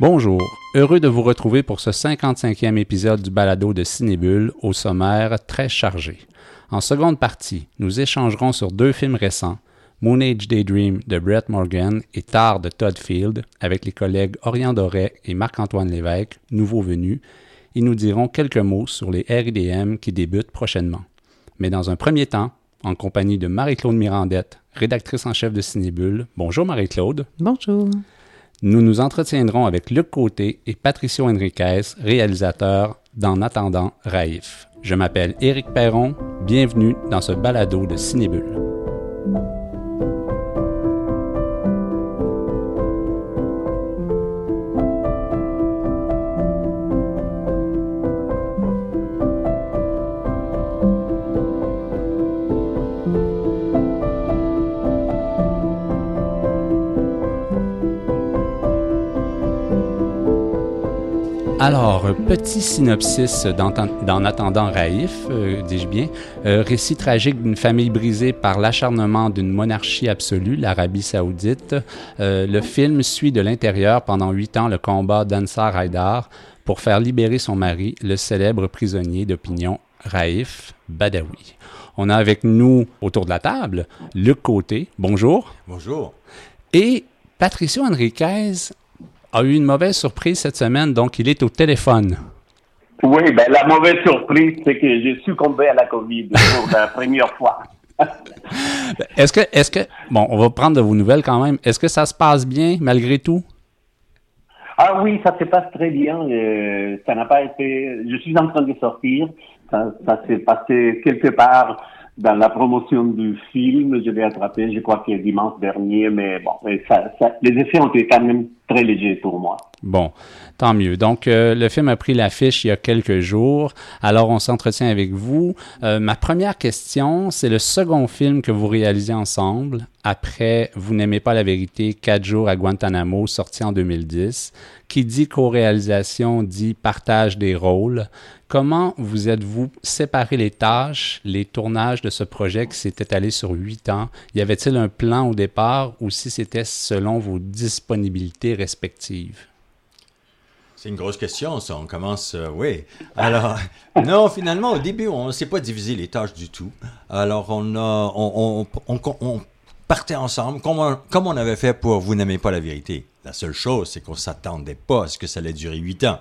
Bonjour, heureux de vous retrouver pour ce 55e épisode du balado de Cinébule au sommaire très chargé. En seconde partie, nous échangerons sur deux films récents, Moon Age Daydream de Brett Morgan et Tar de Todd Field avec les collègues Orion Doré et Marc-Antoine Lévesque, nouveaux venus, et nous dirons quelques mots sur les RIDM qui débutent prochainement. Mais dans un premier temps, en compagnie de Marie-Claude Mirandette, rédactrice en chef de Cinébule. Bonjour Marie-Claude. Bonjour. Nous nous entretiendrons avec Luc Côté et Patricio Henriquez, réalisateurs d'En attendant Raif. Je m'appelle Éric Perron. Bienvenue dans ce balado de Cinébule. Alors, petit synopsis d'En attendant Raïf, euh, dis-je bien. Euh, récit tragique d'une famille brisée par l'acharnement d'une monarchie absolue, l'Arabie saoudite. Euh, le film suit de l'intérieur pendant huit ans le combat d'Ansar Haïdar pour faire libérer son mari, le célèbre prisonnier d'opinion Raïf Badawi. On a avec nous autour de la table Luc Côté. Bonjour. Bonjour. Et Patricio Enriquez, a eu une mauvaise surprise cette semaine, donc il est au téléphone. Oui, ben la mauvaise surprise, c'est que j'ai succombé à la COVID pour la première fois. est-ce que, est-ce que, bon, on va prendre de vos nouvelles quand même. Est-ce que ça se passe bien malgré tout? Ah oui, ça se passe très bien. Euh, ça n'a pas été. Je suis en train de sortir. Ça, ça s'est passé quelque part dans la promotion du film, je l'ai attrapé, je crois que dimanche dernier, mais bon, ça, ça, les effets ont été quand même très légers pour moi. Bon, tant mieux. Donc, euh, le film a pris l'affiche il y a quelques jours. Alors, on s'entretient avec vous. Euh, ma première question, c'est le second film que vous réalisez ensemble après Vous n'aimez pas la vérité, quatre jours à Guantanamo, sorti en 2010. Qui dit co-réalisation dit partage des rôles. Comment vous êtes-vous séparé les tâches, les tournages de ce projet qui s'est étalé sur huit ans? Y avait-il un plan au départ ou si c'était selon vos disponibilités respectives? C'est une grosse question, ça. On commence, euh, oui. Alors, non, finalement, au début, on ne s'est pas divisé les tâches du tout. Alors, on a, on, partait ensemble, comme on, comme on avait fait pour Vous n'aimez pas la vérité. La seule chose, c'est qu'on s'attendait pas à ce que ça allait durer huit ans.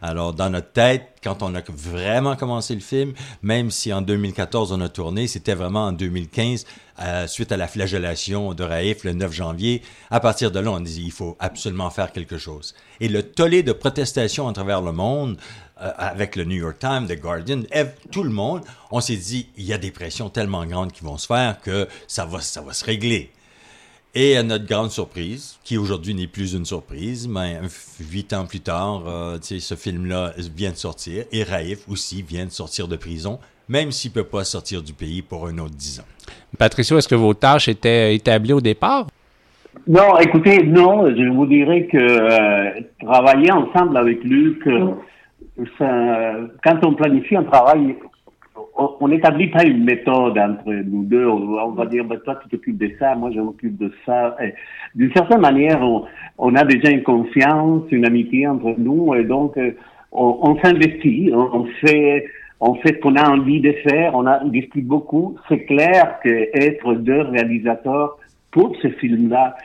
Alors, dans notre tête, quand on a vraiment commencé le film, même si en 2014 on a tourné, c'était vraiment en 2015, euh, suite à la flagellation de Raif le 9 janvier. À partir de là, on dit il faut absolument faire quelque chose. Et le tollé de protestation à travers le monde, euh, avec le New York Times, The Guardian, tout le monde, on s'est dit il y a des pressions tellement grandes qui vont se faire que ça va, ça va se régler. Et à notre grande surprise, qui aujourd'hui n'est plus une surprise, mais huit ans plus tard, euh, ce film-là vient de sortir, et Raif aussi vient de sortir de prison, même s'il ne peut pas sortir du pays pour un autre dix ans. Patricio, est-ce que vos tâches étaient établies au départ? Non, écoutez, non, je vous dirais que euh, travailler ensemble avec Luc, euh, quand on planifie un travail on n'établit pas une méthode entre nous deux. On, va dire, ben, toi, tu t'occupes de ça, moi, je m'occupe de ça. D'une certaine manière, on, a déjà une confiance, une amitié entre nous, et donc, euh, on, s'investit, on, fait, on fait ce qu'on a envie de faire, on, a, discute beaucoup. C'est clair qu'être deux réalisateurs pour ce film-là,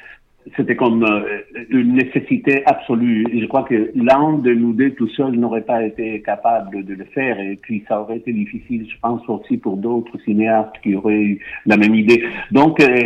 c'était comme euh, une nécessité absolue. Je crois que l'un de nous deux tout seul n'aurait pas été capable de le faire et puis ça aurait été difficile, je pense aussi pour d'autres cinéastes qui auraient eu la même idée. Donc euh,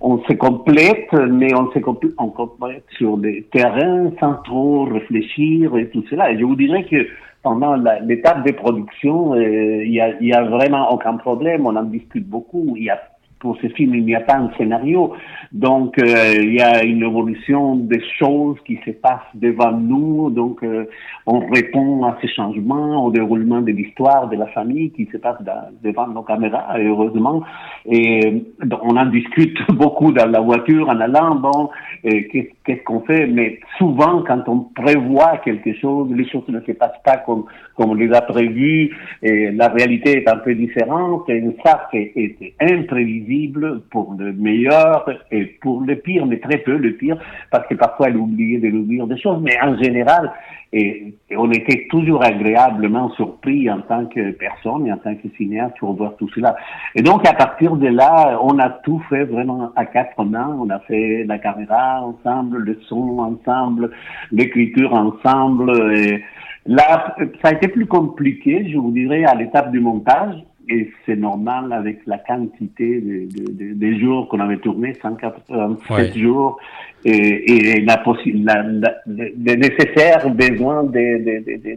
on se complète, mais on se complète, sur des terrains sans trop réfléchir et tout cela. Et je vous dirais que pendant l'étape de production, euh, il y, a, y a vraiment aucun problème. On en discute beaucoup. Il y a pour ce film, il n'y a pas un scénario. Donc, euh, il y a une évolution des choses qui se passent devant nous. Donc, euh, on répond à ces changements, au déroulement de l'histoire de la famille qui se passe devant nos caméras, heureusement. Et on en discute beaucoup dans la voiture en allant. Bon, qu'est-ce qu'est-ce qu'on fait, mais souvent, quand on prévoit quelque chose, les choses ne se passent pas comme, comme on les a prévues, et la réalité est un peu différente, et ça, c'est imprévisible pour le meilleur et pour le pire, mais très peu le pire, parce que parfois elle oubliait de nous dire des choses, mais en général, et, on était toujours agréablement surpris en tant que personne et en tant que cinéaste pour voir tout cela. Et donc, à partir de là, on a tout fait vraiment à quatre mains. On a fait la caméra ensemble, le son ensemble, l'écriture ensemble. Et là, ça a été plus compliqué, je vous dirais, à l'étape du montage et c'est normal avec la quantité de, de, de, jours qu'on avait tourné, 187 jours, et, et la, la, la, le nécessaire besoin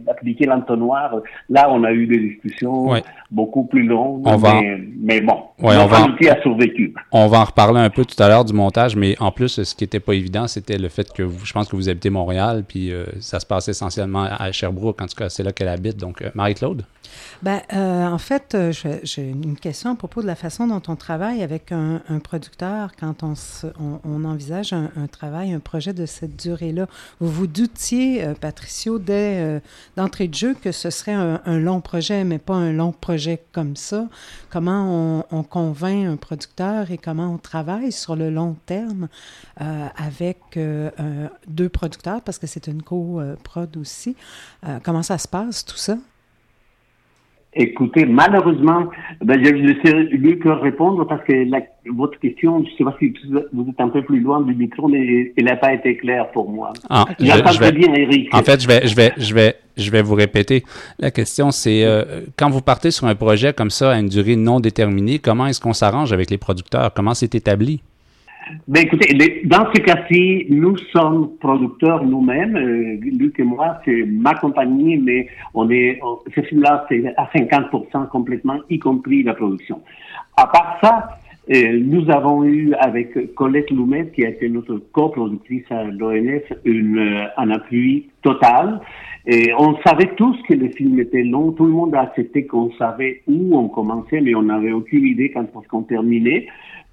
d'appliquer l'entonnoir. Là, on a eu des discussions beaucoup plus longues, mais, mais, bon, on va a survécu. On va en reparler un peu tout à l'heure du montage, mais en plus, ce qui n'était pas évident, c'était le fait que vous, je pense que vous habitez Montréal, puis euh, ça se passe essentiellement à Sherbrooke, en tout cas, c'est là qu'elle habite. Donc, euh, Marie-Claude? Ben, euh, en fait, j'ai une question à propos de la façon dont on travaille avec un, producteur quand on, on, envisage un, travail, un projet de cette durée-là. Vous vous doutiez, euh, Patricio, dès d'entrée de jeu que ce serait un, long projet, mais pas un long projet comme ça. Comment on, convainc un producteur et comment on travaille sur le long terme avec deux producteurs, parce que c'est une co-prod aussi. comment ça se passe, tout ça? Écoutez, malheureusement, ben, je ne sais lui que répondre parce que la, votre question, je ne sais pas si vous êtes un peu plus loin du micro, mais elle n'a pas été claire pour moi. Ah, je, je vais, bien, Eric. En fait, je vais, je vais, je vais, je vais vous répéter. La question, c'est euh, quand vous partez sur un projet comme ça à une durée non déterminée, comment est-ce qu'on s'arrange avec les producteurs? Comment c'est établi? Ben écoutez, dans ce cas-ci, nous sommes producteurs nous-mêmes. Euh, Luc et moi, c'est ma compagnie, mais on est, ce film-là, c'est à 50% complètement, y compris la production. À part ça, euh, nous avons eu avec Colette Loumet, qui a été notre coproductrice à l'ONF, euh, un appui total. Et on savait tous que le film était long. Tout le monde a accepté qu'on savait où on commençait, mais on n'avait aucune idée quand qu'on terminait.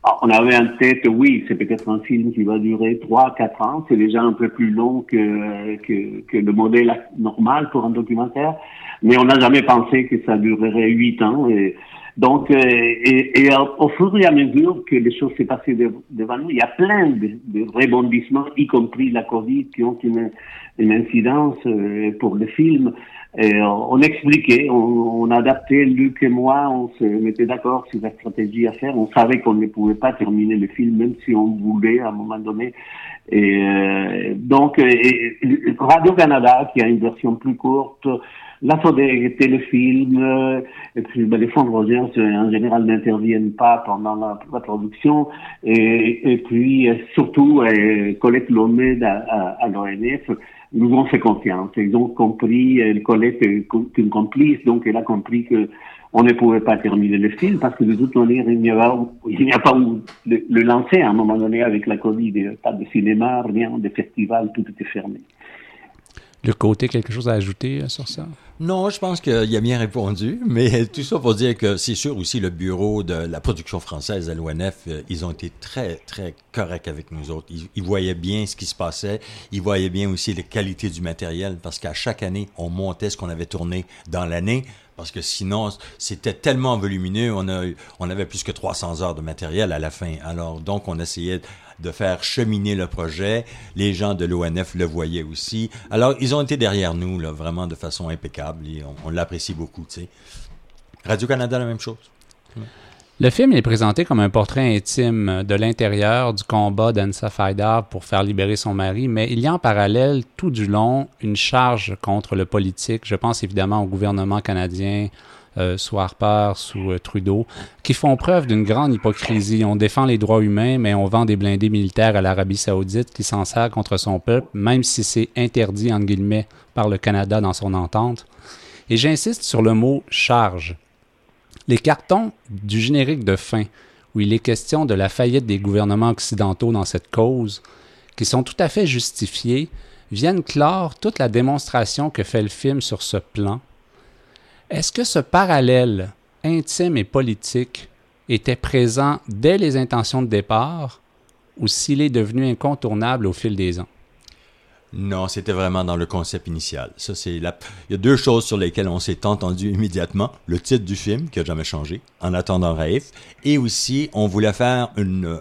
Ah, on avait en tête, oui, c'est peut-être un film qui va durer 3-4 ans. C'est déjà un peu plus long que, que, que, le modèle normal pour un documentaire. Mais on n'a jamais pensé que ça durerait 8 ans. Et, donc, euh, et, et, au fur et à mesure que les choses s'est passées devant nous, il y a plein de, de, rebondissements, y compris la Covid, qui ont une, une incidence euh, pour le film. Et on expliquait, on, on, adaptait, Luc et moi, on se mettait d'accord sur la stratégie à faire. On savait qu'on ne pouvait pas terminer le film, même si on voulait à un moment donné. Et euh, donc, Radio-Canada, qui a une version plus courte, la des téléfilms, et puis ben, les fonds de recherche en général n'interviennent pas pendant la, production, et, puis surtout Colette Lomé à, à l'ONF nous ont fait confiance. Ils ont compris, elle Colette est une complice, donc elle a compris que on ne pouvait pas terminer le film parce que de toute manière, il n'y a pas, où le, lancer à un moment donné avec la Covid. Pas de cinéma, rien, de festival, tout était fermé. Le côté, quelque chose à ajouter euh, sur ça? Non, je pense qu'il a bien répondu, mais tout ça pour dire que c'est sûr aussi le bureau de la production française à l'ONF, euh, ils ont été très, très corrects avec nous autres. Ils, voyaient bien ce qui se passait, ils voyaient bien aussi la qualité du matériel, parce qu'à chaque année, on montait ce qu'on avait tourné dans l'année, parce que sinon, c'était tellement volumineux, on, a, on avait plus que 300 heures de matériel à la fin. Alors, donc, on essayait de faire cheminer le projet. Les gens de l'ONF le voyaient aussi. Alors, ils ont été derrière nous, là, vraiment de façon impeccable, et on, l'apprécie beaucoup, tu sais. Radio-Canada, la même chose. Le film est présenté comme un portrait intime de l'intérieur du combat d'Ansa Faidar pour faire libérer son mari, mais il y a en parallèle tout du long une charge contre le politique. Je pense évidemment au gouvernement canadien, euh, sous Harper, sous euh, Trudeau, qui font preuve d'une grande hypocrisie. On défend les droits humains, mais on vend des blindés militaires à l'Arabie saoudite qui s'en sert contre son peuple, même si c'est interdit, entre guillemets, par le Canada dans son entente. Et j'insiste sur le mot charge. Les cartons du générique de fin, où il est question de la faillite des gouvernements occidentaux dans cette cause, qui sont tout à fait justifiés, viennent clore toute la démonstration que fait le film sur ce plan. Est-ce que ce parallèle intime et politique était présent dès les intentions de départ ou s'il est devenu incontournable au fil des ans? Non, c'était vraiment dans le concept initial. Ça, c'est la... Il y a deux choses sur lesquelles on s'est entendu immédiatement. Le titre du film, qui a jamais changé, En attendant Raif, et aussi, on voulait faire une... Euh,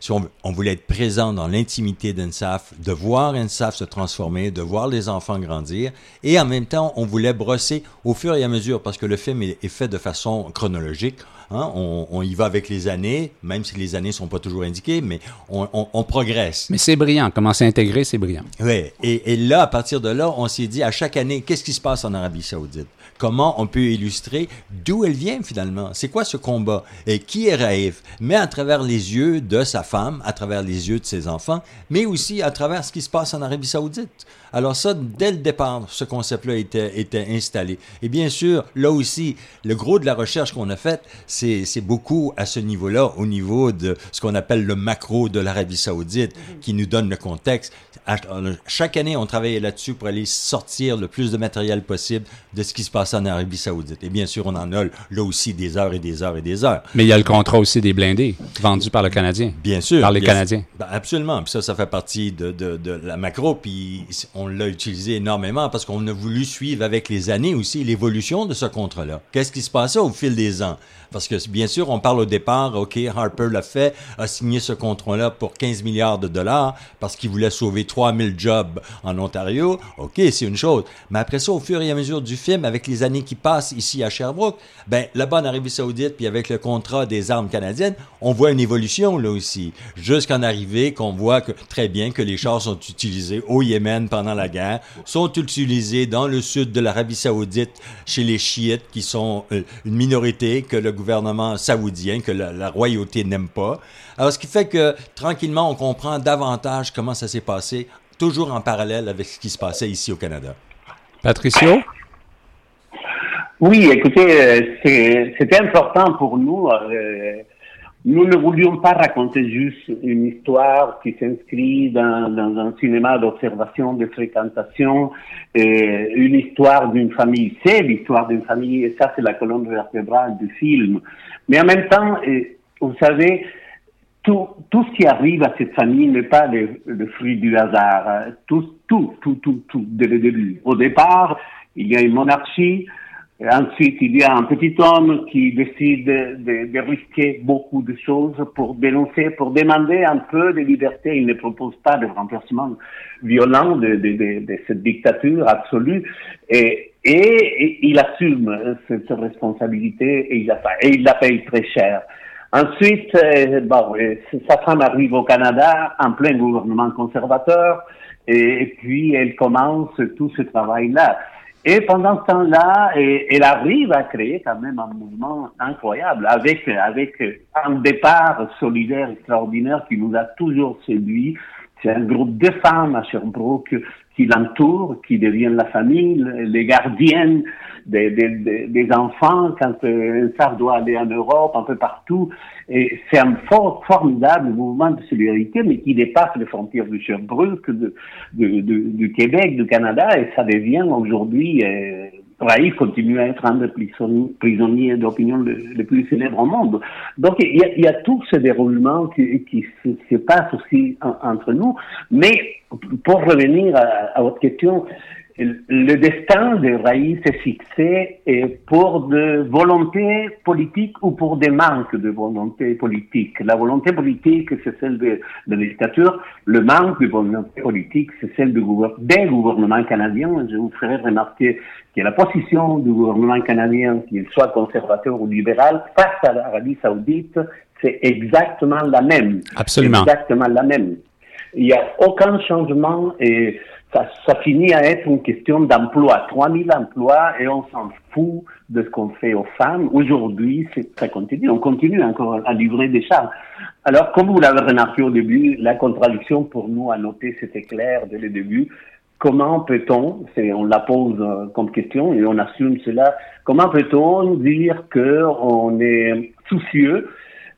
si on, voulait être présent dans l'intimité d'Ensaf, de voir Ensaf se transformer, de voir les enfants grandir, et en même temps, on voulait brosser au fur et à mesure, parce que le film est fait de façon chronologique. Hein, on, on, y va avec les années, même si les années sont pas toujours indiquées, mais on, on, on progresse. Mais c'est brillant. Comment s'intégrer, c'est brillant. Oui. Et, et, là, à partir de là, on s'est dit à chaque année, qu'est-ce qui se passe en Arabie Saoudite? Comment on peut illustrer d'où elle vient finalement? C'est quoi ce combat? Et qui est Raif? Mais à travers les yeux de sa femme, à travers les yeux de ses enfants, mais aussi à travers ce qui se passe en Arabie Saoudite. Alors ça, dès le départ, ce concept-là était, était installé. Et bien sûr, là aussi, le gros de la recherche qu'on a faite, c'est beaucoup à ce niveau-là, au niveau de ce qu'on appelle le macro de l'Arabie Saoudite, qui nous donne le contexte. Chaque année, on travaillait là-dessus pour aller sortir le plus de matériel possible de ce qui se passe en Arabie Saoudite. Et bien sûr, on en a là aussi des heures et des heures et des heures. Mais il y a le contrat aussi des blindés vendus par le Canadien. Bien sûr. Par les Canadiens. Ben absolument. Puis ça, ça fait partie de, de, de la macro. Puis on l'a utilisé énormément parce qu'on a voulu suivre avec les années aussi l'évolution de ce contrat-là. Qu'est-ce qui se passait au fil des ans? Parce que bien sûr, on parle au départ, OK, Harper l'a fait, a signé ce contrat-là pour 15 milliards de dollars parce qu'il voulait sauver 3000 jobs en Ontario. OK, c'est une chose. Mais après ça, au fur et à mesure du film, avec les années qui passent ici à Sherbrooke, ben là-bas en Arabie Saoudite, puis avec le contrat des armes canadiennes, on voit une évolution là aussi. Jusqu'en arriver qu'on voit que très bien que les chars sont utilisés au Yémen pendant la guerre, sont utilisés dans le sud de l'Arabie Saoudite chez les chiites qui sont euh, une minorité que le gouvernement saoudien, que la, la royauté n'aime pas. Alors, ce qui fait que tranquillement, on comprend davantage comment ça s'est passé, toujours en parallèle avec ce qui se passait ici au Canada. Patricio? Oui, écoutez, c'était important pour nous. Euh, nous ne voulions pas raconter juste une histoire qui s'inscrit dans, un cinéma d'observation, de fréquentation, et une histoire d'une famille. C'est l'histoire d'une famille, et ça, c'est la colonne vertébrale du film. Mais en même temps, et, vous savez, tout, ce qui arrive à cette famille n'est pas le, le, fruit du hasard. Tout, tout, tout, tout, tout, dès le début. Au départ, il y a une monarchie, ensuite, il y a un petit homme qui décide de, risquer beaucoup de choses pour dénoncer, pour demander un peu de liberté. Il ne propose pas de remplacement violent de, cette dictature absolue. Et, il assume cette, cette, responsabilité et il, la, paye très cher. Ensuite, euh, bon, sa femme arrive au Canada en plein gouvernement conservateur et puis elle commence tout ce travail-là. Et pendant ce temps-là, elle arrive à créer quand même un mouvement incroyable avec, avec un départ solidaire extraordinaire qui nous a toujours séduit. C'est un groupe de femmes à Sherbrooke qui l'entourent, qui deviennent la famille, les gardiennes des, des, des enfants quand euh, un doit aller en Europe, un peu partout. Et c'est un fort, formidable mouvement de solidarité, mais qui dépasse les frontières du Sherbrooke, de, de, du Québec, du Canada, et ça devient aujourd'hui euh, Raïf continue à être un des prisonniers d'opinion le, plus célèbre au monde. Donc il y a, tout ce déroulement qui, se, se, passe aussi en, entre nous. Mais pour revenir à, votre question, le destin de Raïs est fixé pour de volonté politique ou pour des manques de volonté politique. La volonté politique, c'est celle de, la dictature. Le manque de volonté politique, c'est celle du des gouvernements canadiens. Je vous ferai remarquer que la position du gouvernement canadien, qu'il soit conservateur ou libéral, face à l'Arabie saoudite, c'est exactement la même. Absolument. Exactement la même. Il n'y a aucun changement et ça, ça, finit à être une question d'emploi. 3000 emplois et on s'en fout de ce qu'on fait aux femmes. Aujourd'hui, ça continue. On continue encore à livrer des chars. Alors, comme vous l'avez remarqué au début, la contradiction pour nous à noter, c'était clair dès le début. Comment peut-on, on la pose comme question et on assume cela, comment peut-on dire qu'on est soucieux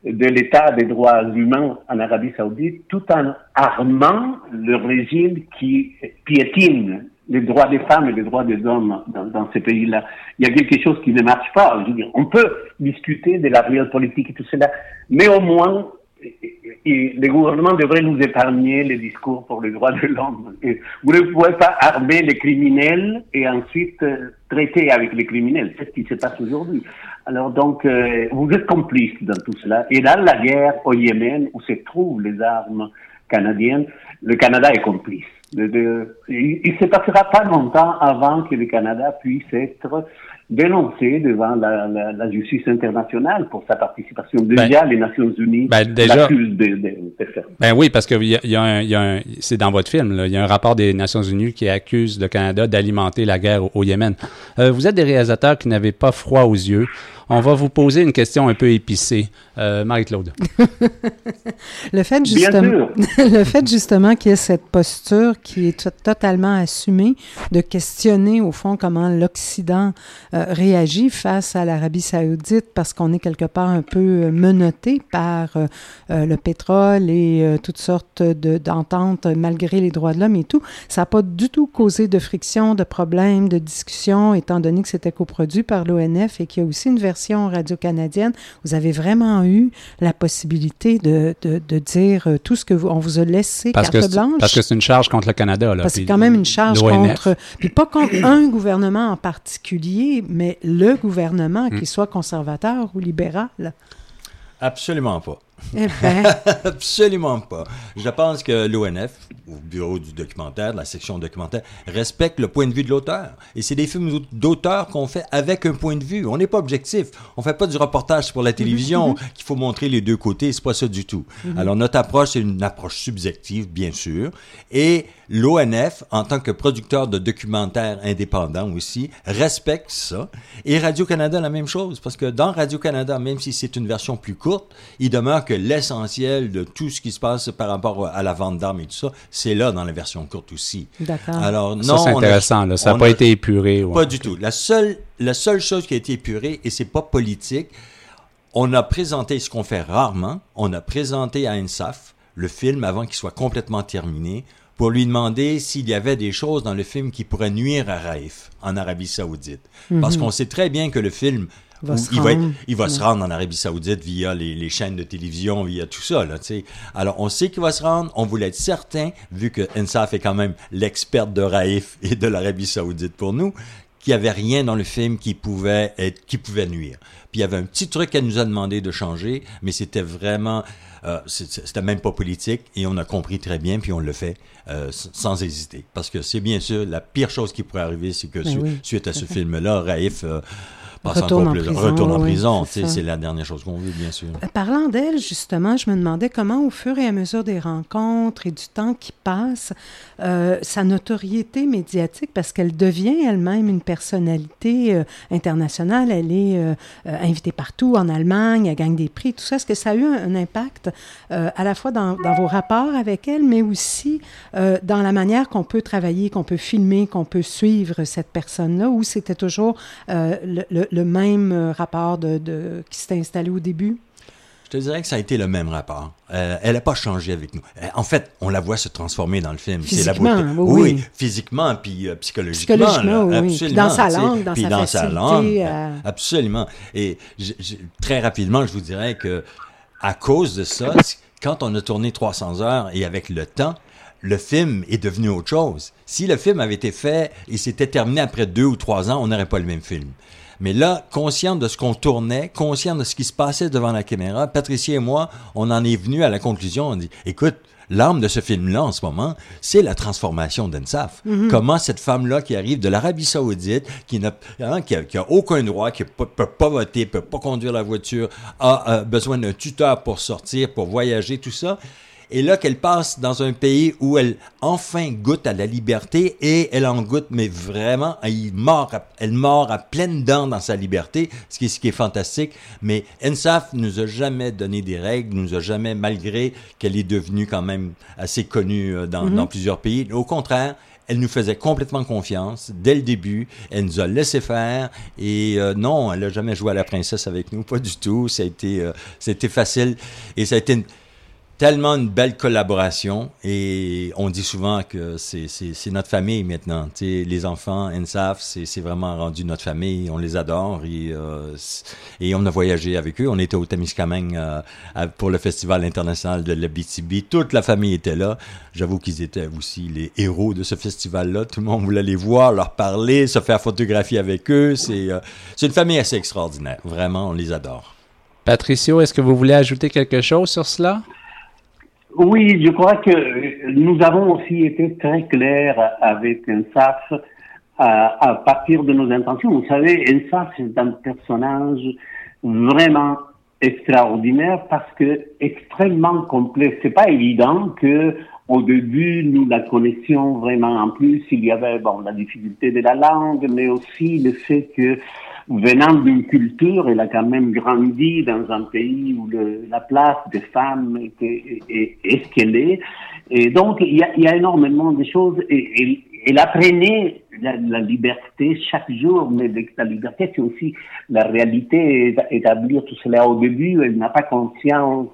de l'état des droits humains en Arabie saoudite tout en armant le régime qui piétine les droits des femmes et les droits des hommes dans, dans ces pays-là? Il y a quelque chose qui ne marche pas. Je veux dire, on peut discuter de la réelle politique et tout cela, mais au moins, le gouvernement devrait nous épargner les discours pour les droits de l'homme. Vous ne pouvez pas armer les criminels et ensuite euh, traiter avec les criminels. C'est ce qui se passe aujourd'hui. Alors donc, euh, vous êtes complice dans tout cela. Et dans la guerre au Yémen, où se trouvent les armes canadiennes, le Canada est complice. Il ne se passera pas longtemps avant que le Canada puisse être dénoncé devant la, la, la, justice internationale pour sa participation. Déjà, ben, les Nations Unies ben, l'accusent de, de, de, faire. Ben oui, parce que y a, y a un, y a un, c'est dans votre film, il y a un rapport des Nations Unies qui accuse le Canada d'alimenter la guerre au, au Yémen. Euh, vous êtes des réalisateurs qui n'avaient pas froid aux yeux on va vous poser une question un peu épicée. Euh, Marie-Claude. le, fait justement, le fait justement qu'il y ait cette posture qui est totalement assumée de questionner au fond comment l'Occident euh, réagit face à l'Arabie saoudite parce qu'on est quelque part un peu euh, menotté par euh, le pétrole et euh, toutes sortes d'ententes malgré les droits de l'homme et tout, ça n'a pas du tout causé de friction, de problèmes, de discussion étant donné que c'était coproduit par l'ONF et qu'il y a aussi une version radio-canadienne, vous avez vraiment eu la possibilité de, de, de dire euh, tout ce que vous, on vous a laissé parce carte que blanche. Parce que c'est une charge contre le Canada. Là, parce que c'est quand même une charge contre, puis pas contre un gouvernement en particulier, mais le gouvernement, mm. qu'il soit conservateur ou libéral. Absolument pas. Eh ben. Absolument pas. Je pense que l'ONF, au bureau du documentaire, de la section documentaire, respecte le point de vue de l'auteur. Et c'est des films d'auteur qu'on fait avec un point de vue. On n'est pas objectif. On fait pas du reportage pour la télévision mm-hmm. qu'il faut montrer les deux côtés. C'est pas ça du tout. Mm -hmm. Alors notre approche, c'est une approche subjective, bien sûr. Et l'ONF, en tant que producteur de documentaires indépendants aussi, respecte ça. Et Radio-Canada, la même chose. Parce que dans Radio-Canada, même si c'est une version plus courte, il demeure que l'essentiel de tout ce qui se passe par rapport à la vente d'armes et tout ça, c'est là dans la version courte aussi. D'accord. Alors, non. Ça, c'est intéressant, là. Ça n'a pas a... été épuré. Ouais. Pas du tout. La seule, la seule chose qui a été épurée, et c'est pas politique, on a présenté ce qu'on fait rarement, on a présenté à INSAF le film avant qu'il soit complètement terminé pour lui demander s'il y avait des choses dans le film qui pourraient nuire à Raif en Arabie Saoudite. Mm -hmm. Parce qu'on sait très bien que le film va il, va, il va ouais. se rendre en Arabie Saoudite via les, les, chaînes de télévision, via tout ça. Là, sais. Alors, on sait qu'il va se rendre. On voulait être certain, vu que Ensaf est quand même l'expert de Raif et de l'Arabie Saoudite pour nous, qu'il n'y avait rien dans le film qui pouvait, être, qui pouvait nuire. Puis il y avait un petit truc qu'elle nous a demandé de changer, mais c'était vraiment... Euh, c'était même pas politique et on a compris très bien puis on le fait euh, sans hésiter parce que c'est bien sûr la pire chose qui pourrait arriver c'est que Ben su oui, suite à ce à fait. film là Raif euh, passe Retourne encore en prison, retourne en prison c'est la dernière chose qu'on veut bien sûr. Euh, Parlant d'elle, justement, je me demandais comment, au fur et à mesure des rencontres et du temps qui passe, euh, sa notoriété médiatique, parce qu'elle devient elle-même une personnalité euh, internationale, elle est euh, invitée partout en Allemagne, elle gagne des prix, tout ça, est-ce que ça a eu un, un impact à la fois dans, dans, vos rapports avec elle, mais aussi dans la manière qu'on peut travailler, qu'on peut filmer, qu'on peut suivre cette personne-là, ou c'était toujours le, le, le, même rapport de, de, qui s'était installé au début? Je te dirais que ça a été le même rapport. Euh, elle n'a pas changé avec nous. Euh, en fait, on la voit se transformer dans le film. C'est la beauté. Oui, oui, physiquement puis euh, psychologiquement. Psychologiquement, là, oui. Puis dans sa langue, dans puis sa dans sa langue, absolument. Et je, je, très rapidement, je vous dirais que à cause de ça, quand on a tourné 300 heures et avec le temps, le film est devenu autre chose. Si le film avait été fait et s'était terminé après deux ou trois ans, on n'aurait pas le même film. Mais là, conscient de ce qu'on tournait, conscient de ce qui se passait devant la caméra, Patricia et moi, on en est venu à la conclusion, on dit, écoute, l'arme de ce film-là en ce moment, c'est la transformation d'Ensaf. Mm -hmm. Comment cette femme-là qui arrive de l'Arabie Saoudite, qui n'a hein, qui a, qui a, aucun droit, qui ne peut pas voter, peut pas conduire la voiture, a, a besoin d'un tuteur pour sortir, pour voyager, tout ça, et là qu'elle passe dans un pays où elle enfin goûte à la liberté et elle en goûte, mais vraiment, elle mord, à, elle mord à pleines dents dans sa liberté, ce qui, est, ce qui est fantastique. Mais Ensaf nous a jamais donné des règles, nous a jamais, malgré qu'elle est devenue quand même assez connue euh, dans, mm -hmm. dans plusieurs pays, au contraire, elle nous faisait complètement confiance dès le début. Elle nous a laissé faire et euh, non, elle n'a jamais joué à la princesse avec nous, pas du tout. Ça a été, euh, ça a été facile et ça a été une, tellement une belle collaboration et on dit souvent que c'est notre famille maintenant. sais, les enfants, NSAF, c'est vraiment rendu notre famille. On les adore et, euh, et on a voyagé avec eux. On était au Témiscamingue euh, pour le Festival international de l'Abitibi. Toute la famille était là. J'avoue qu'ils étaient aussi les héros de ce festival-là. Tout le monde voulait les voir, leur parler, se faire photographier avec eux. C'est euh, une famille assez extraordinaire. Vraiment, on les adore. Patricio, est-ce que vous voulez ajouter quelque chose sur cela? Oui, je crois que nous avons aussi été très clairs avec Ensaf à, partir de nos intentions. Vous savez, Ensaf, c'est un personnage vraiment extraordinaire parce que extrêmement complexe. C'est pas évident que au début nous la connaissions vraiment. En plus, il y avait bon la difficulté de la langue, mais aussi le fait que venant d'une culture, elle a quand même grandi dans un pays où la place des femmes était, est, ce qu'elle est. Et donc, il y a, a énormément de choses. Et, elle apprenait la, liberté chaque jour, mais la liberté, c'est aussi la réalité, établir tout cela au début. Elle n'a pas conscience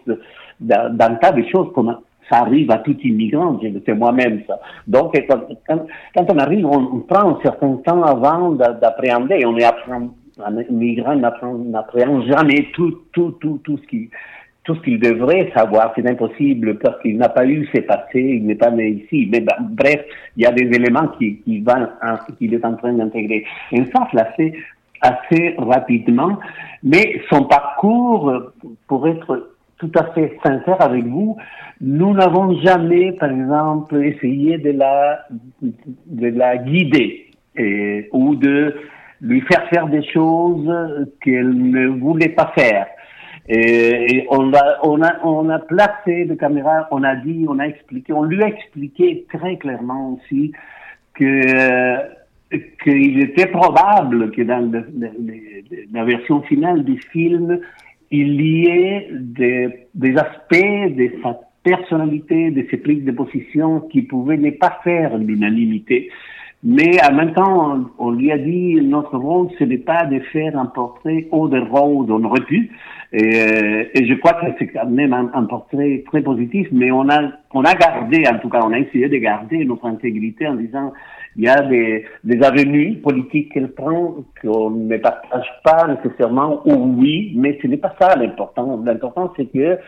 d'un tas de choses comme ça arrive à tout immigrant, je le moi-même ça. Donc, quand, on arrive, on, prend un certain temps avant d'appréhender. On est un migrant n'appréhende jamais tout, tout, tout, tout ce qui tout ce qu'il devrait savoir, c'est impossible parce qu'il n'a pas eu ses passés, il n'est pas né ici. Mais ben, bref, il y a des éléments qu'il qui qu'il est en train d'intégrer. Et ça, l'a assez rapidement, mais son parcours, pour être tout à fait sincère avec vous, nous n'avons jamais, par exemple, essayé de la, de la guider ou de lui faire faire des choses qu'elle ne voulait pas faire. Et, on, a, on, a, on a placé le caméra, on a dit, on a expliqué, on lui a expliqué très clairement aussi que qu'il était probable que dans la version finale du film, il y ait des aspects de sa personnalité, de ses prises de position qui pouvaient ne pas faire l'unanimité. Mais en même temps, on, lui a dit notre rôle, ce n'est pas de faire un portrait haut de road, on aurait pu. Et, euh, et je crois que c'est quand même un, un, portrait très positif, mais on a, on a gardé, en tout cas, on a essayé de garder notre intégrité en disant il y a des, des avenues politiques qu'elle prend qu'on ne partage pas nécessairement, ou oui, mais ce n'est pas ça l'important. L'important, c'est que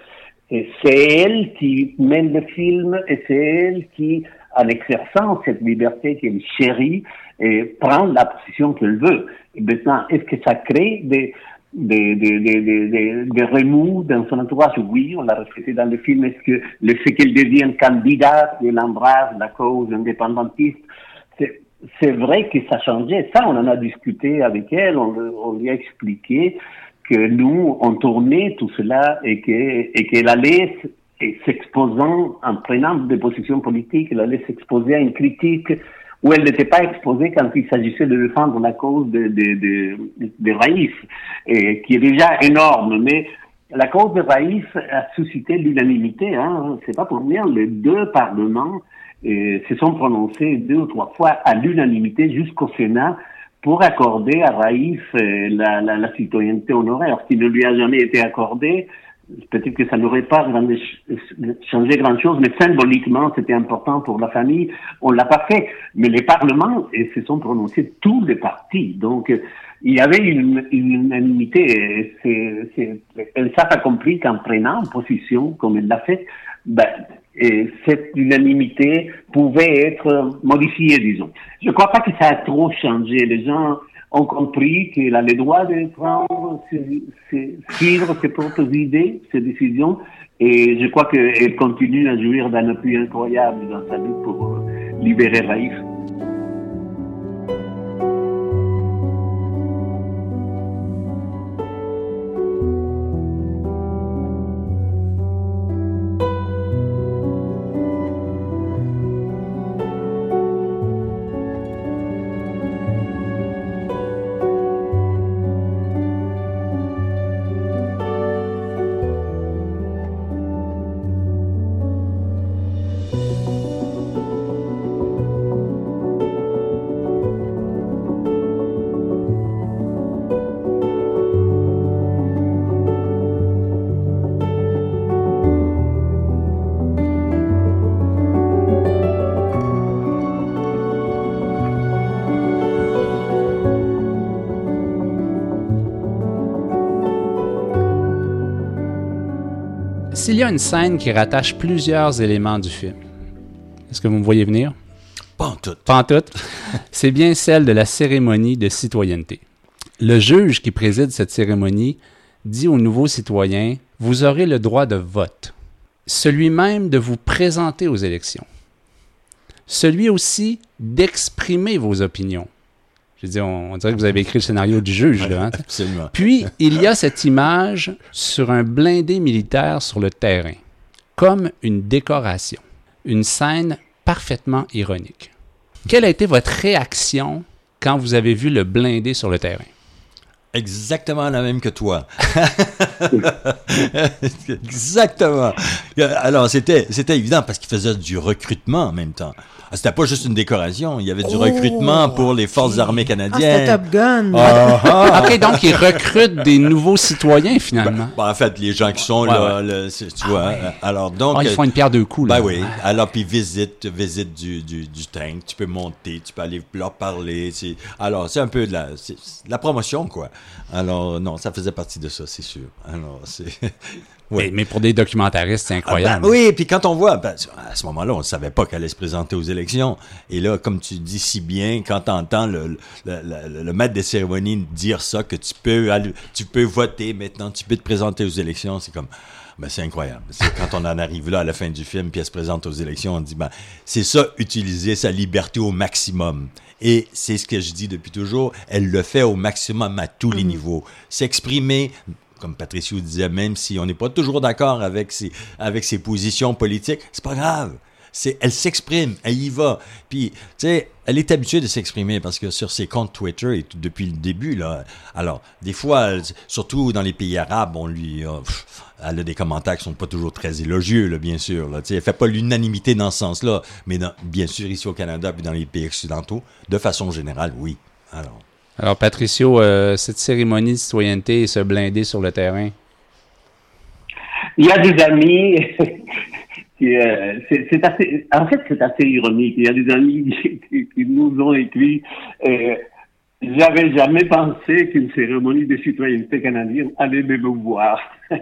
c'est elle qui mène le film et c'est elle qui, en exerçant cette liberté qu'elle chérit, et prend la position qu'elle veut. Maintenant, est-ce que ça crée des, des, des, des, des, remous dans son entourage? Oui, on l'a reflété dans le film. Est-ce que le fait qu'elle devienne candidate, qu'elle embrasse la cause indépendantiste, c'est vrai que ça changeait. Ça, on en a discuté avec elle, on, lui a expliqué que nous, on tournait tout cela et que et qu'elle allait s'exposant en prenant des positions politiques, elle allait s'exposer à une critique où elle n'était pas exposée quand il s'agissait de défendre la cause de, de, de, de Raïf, et qui est déjà énorme. Mais la cause de Raïf a suscité l'unanimité. Hein. C'est pas pour rien. Les deux parlements et se sont prononcés deux ou trois fois à l'unanimité jusqu'au Sénat pour accorder à Raïf euh, la, la, la, citoyenneté honoraire, qui ne lui a jamais été accordé. Peut-être que ça n'aurait pas changé grand-chose, mais symboliquement, c'était important pour la famille. On l'a pas fait, mais les parlements et se sont prononcés tous les partis. Donc, il y avait une, une unanimité. Ça a compris qu'en prenant position, comme elle l'a fait, ben, et cette unanimité pouvait être modifiée, disons. Je ne crois pas que ça a trop changé. Les gens ont compris qu'elle a le droit de prendre, suivre ses propres idées, ses décisions, et je crois qu'elle continue à jouir d'un appui incroyable dans sa lutte pour libérer Raïf. Y a une scène qui rattache plusieurs éléments du film, est-ce que vous me voyez venir? Pas en tout. Pas en tout. C'est bien celle de la cérémonie de citoyenneté. Le juge qui préside cette cérémonie dit aux nouveaux citoyens Vous aurez le droit de vote, celui même de vous présenter aux élections, celui aussi d'exprimer vos opinions. Je veux dire, on, on dirait que vous avez écrit le scénario du juge. Là, hein? Absolument. Puis, il y a cette image sur un blindé militaire sur le terrain, comme une décoration, une scène parfaitement ironique. Quelle a été votre réaction quand vous avez vu le blindé sur le terrain? Exactement la même que toi. Exactement. Alors, c'était, c'était évident parce qu'il faisait du recrutement en même temps. Ah, c'était pas juste une décoration, il y avait du Oh, recrutement pour les forces armées Ah, c'était canadiennes. Top Gun. Ah, ah. OK, donc ils recrutent des nouveaux citoyens finalement. Bon, en fait, les gens qui sont Ouais, là, le- tu vois. euh, Alors, donc. Ah, ils font une pierre deux coups. Là. Ben oui. Alors, puis visite, visite du, du, du tank. Tu peux monter, tu peux aller leur parler. c'est- Alors, c'est un peu de la, c'est- c'est de la promotion, quoi. Alors, non, ça faisait partie de ça, c'est sûr. Alors, c'est. Oui. Mais, mais pour des documentaristes, c'est Ah, incroyable. ben oui, puis quand on voit, ben, à ce moment-là, on ne savait pas qu'elle allait se présenter aux élections. Et là, comme tu dis si bien, quand tu entends le, le, le- le maître des cérémonies dire ça, que tu peux, aller- tu peux voter maintenant, tu peux te présenter aux élections, c'est comme, ben, c'est incroyable. C'est quand on en arrive là à la fin du film, puis elle se présente aux élections, on dit, ben, c'est ça, utiliser sa liberté au maximum. Et c'est ce que je dis depuis toujours, elle le fait au maximum à tous les niveaux. S'exprimer, comme Patricio disait, même si on n'est pas toujours d'accord avec ses, avec ses positions politiques, c'est pas grave. C'est, elle s'exprime, elle y va. Puis, tu sais, elle est habituée de s'exprimer parce que sur ses comptes Twitter et tout depuis le début, là. Alors, des fois, surtout dans les pays arabes, on lui, a- pff, elle a des commentaires qui sont pas toujours très élogieux, là, bien sûr. Là. Tu sais, elle fait pas l'unanimité dans ce sens-là, mais dans- bien sûr ici au Canada puis dans les pays occidentaux, de façon générale, oui. Alors. Alors, Patricio, euh, cette cérémonie de citoyenneté et se blinder sur le terrain? Il y a des amis, euh, c'est assez, en fait, c'est assez ironique. Il y a des amis qui, nous ont écrit, euh, j'avais jamais pensé qu'une cérémonie de citoyenneté canadienne allait me voir.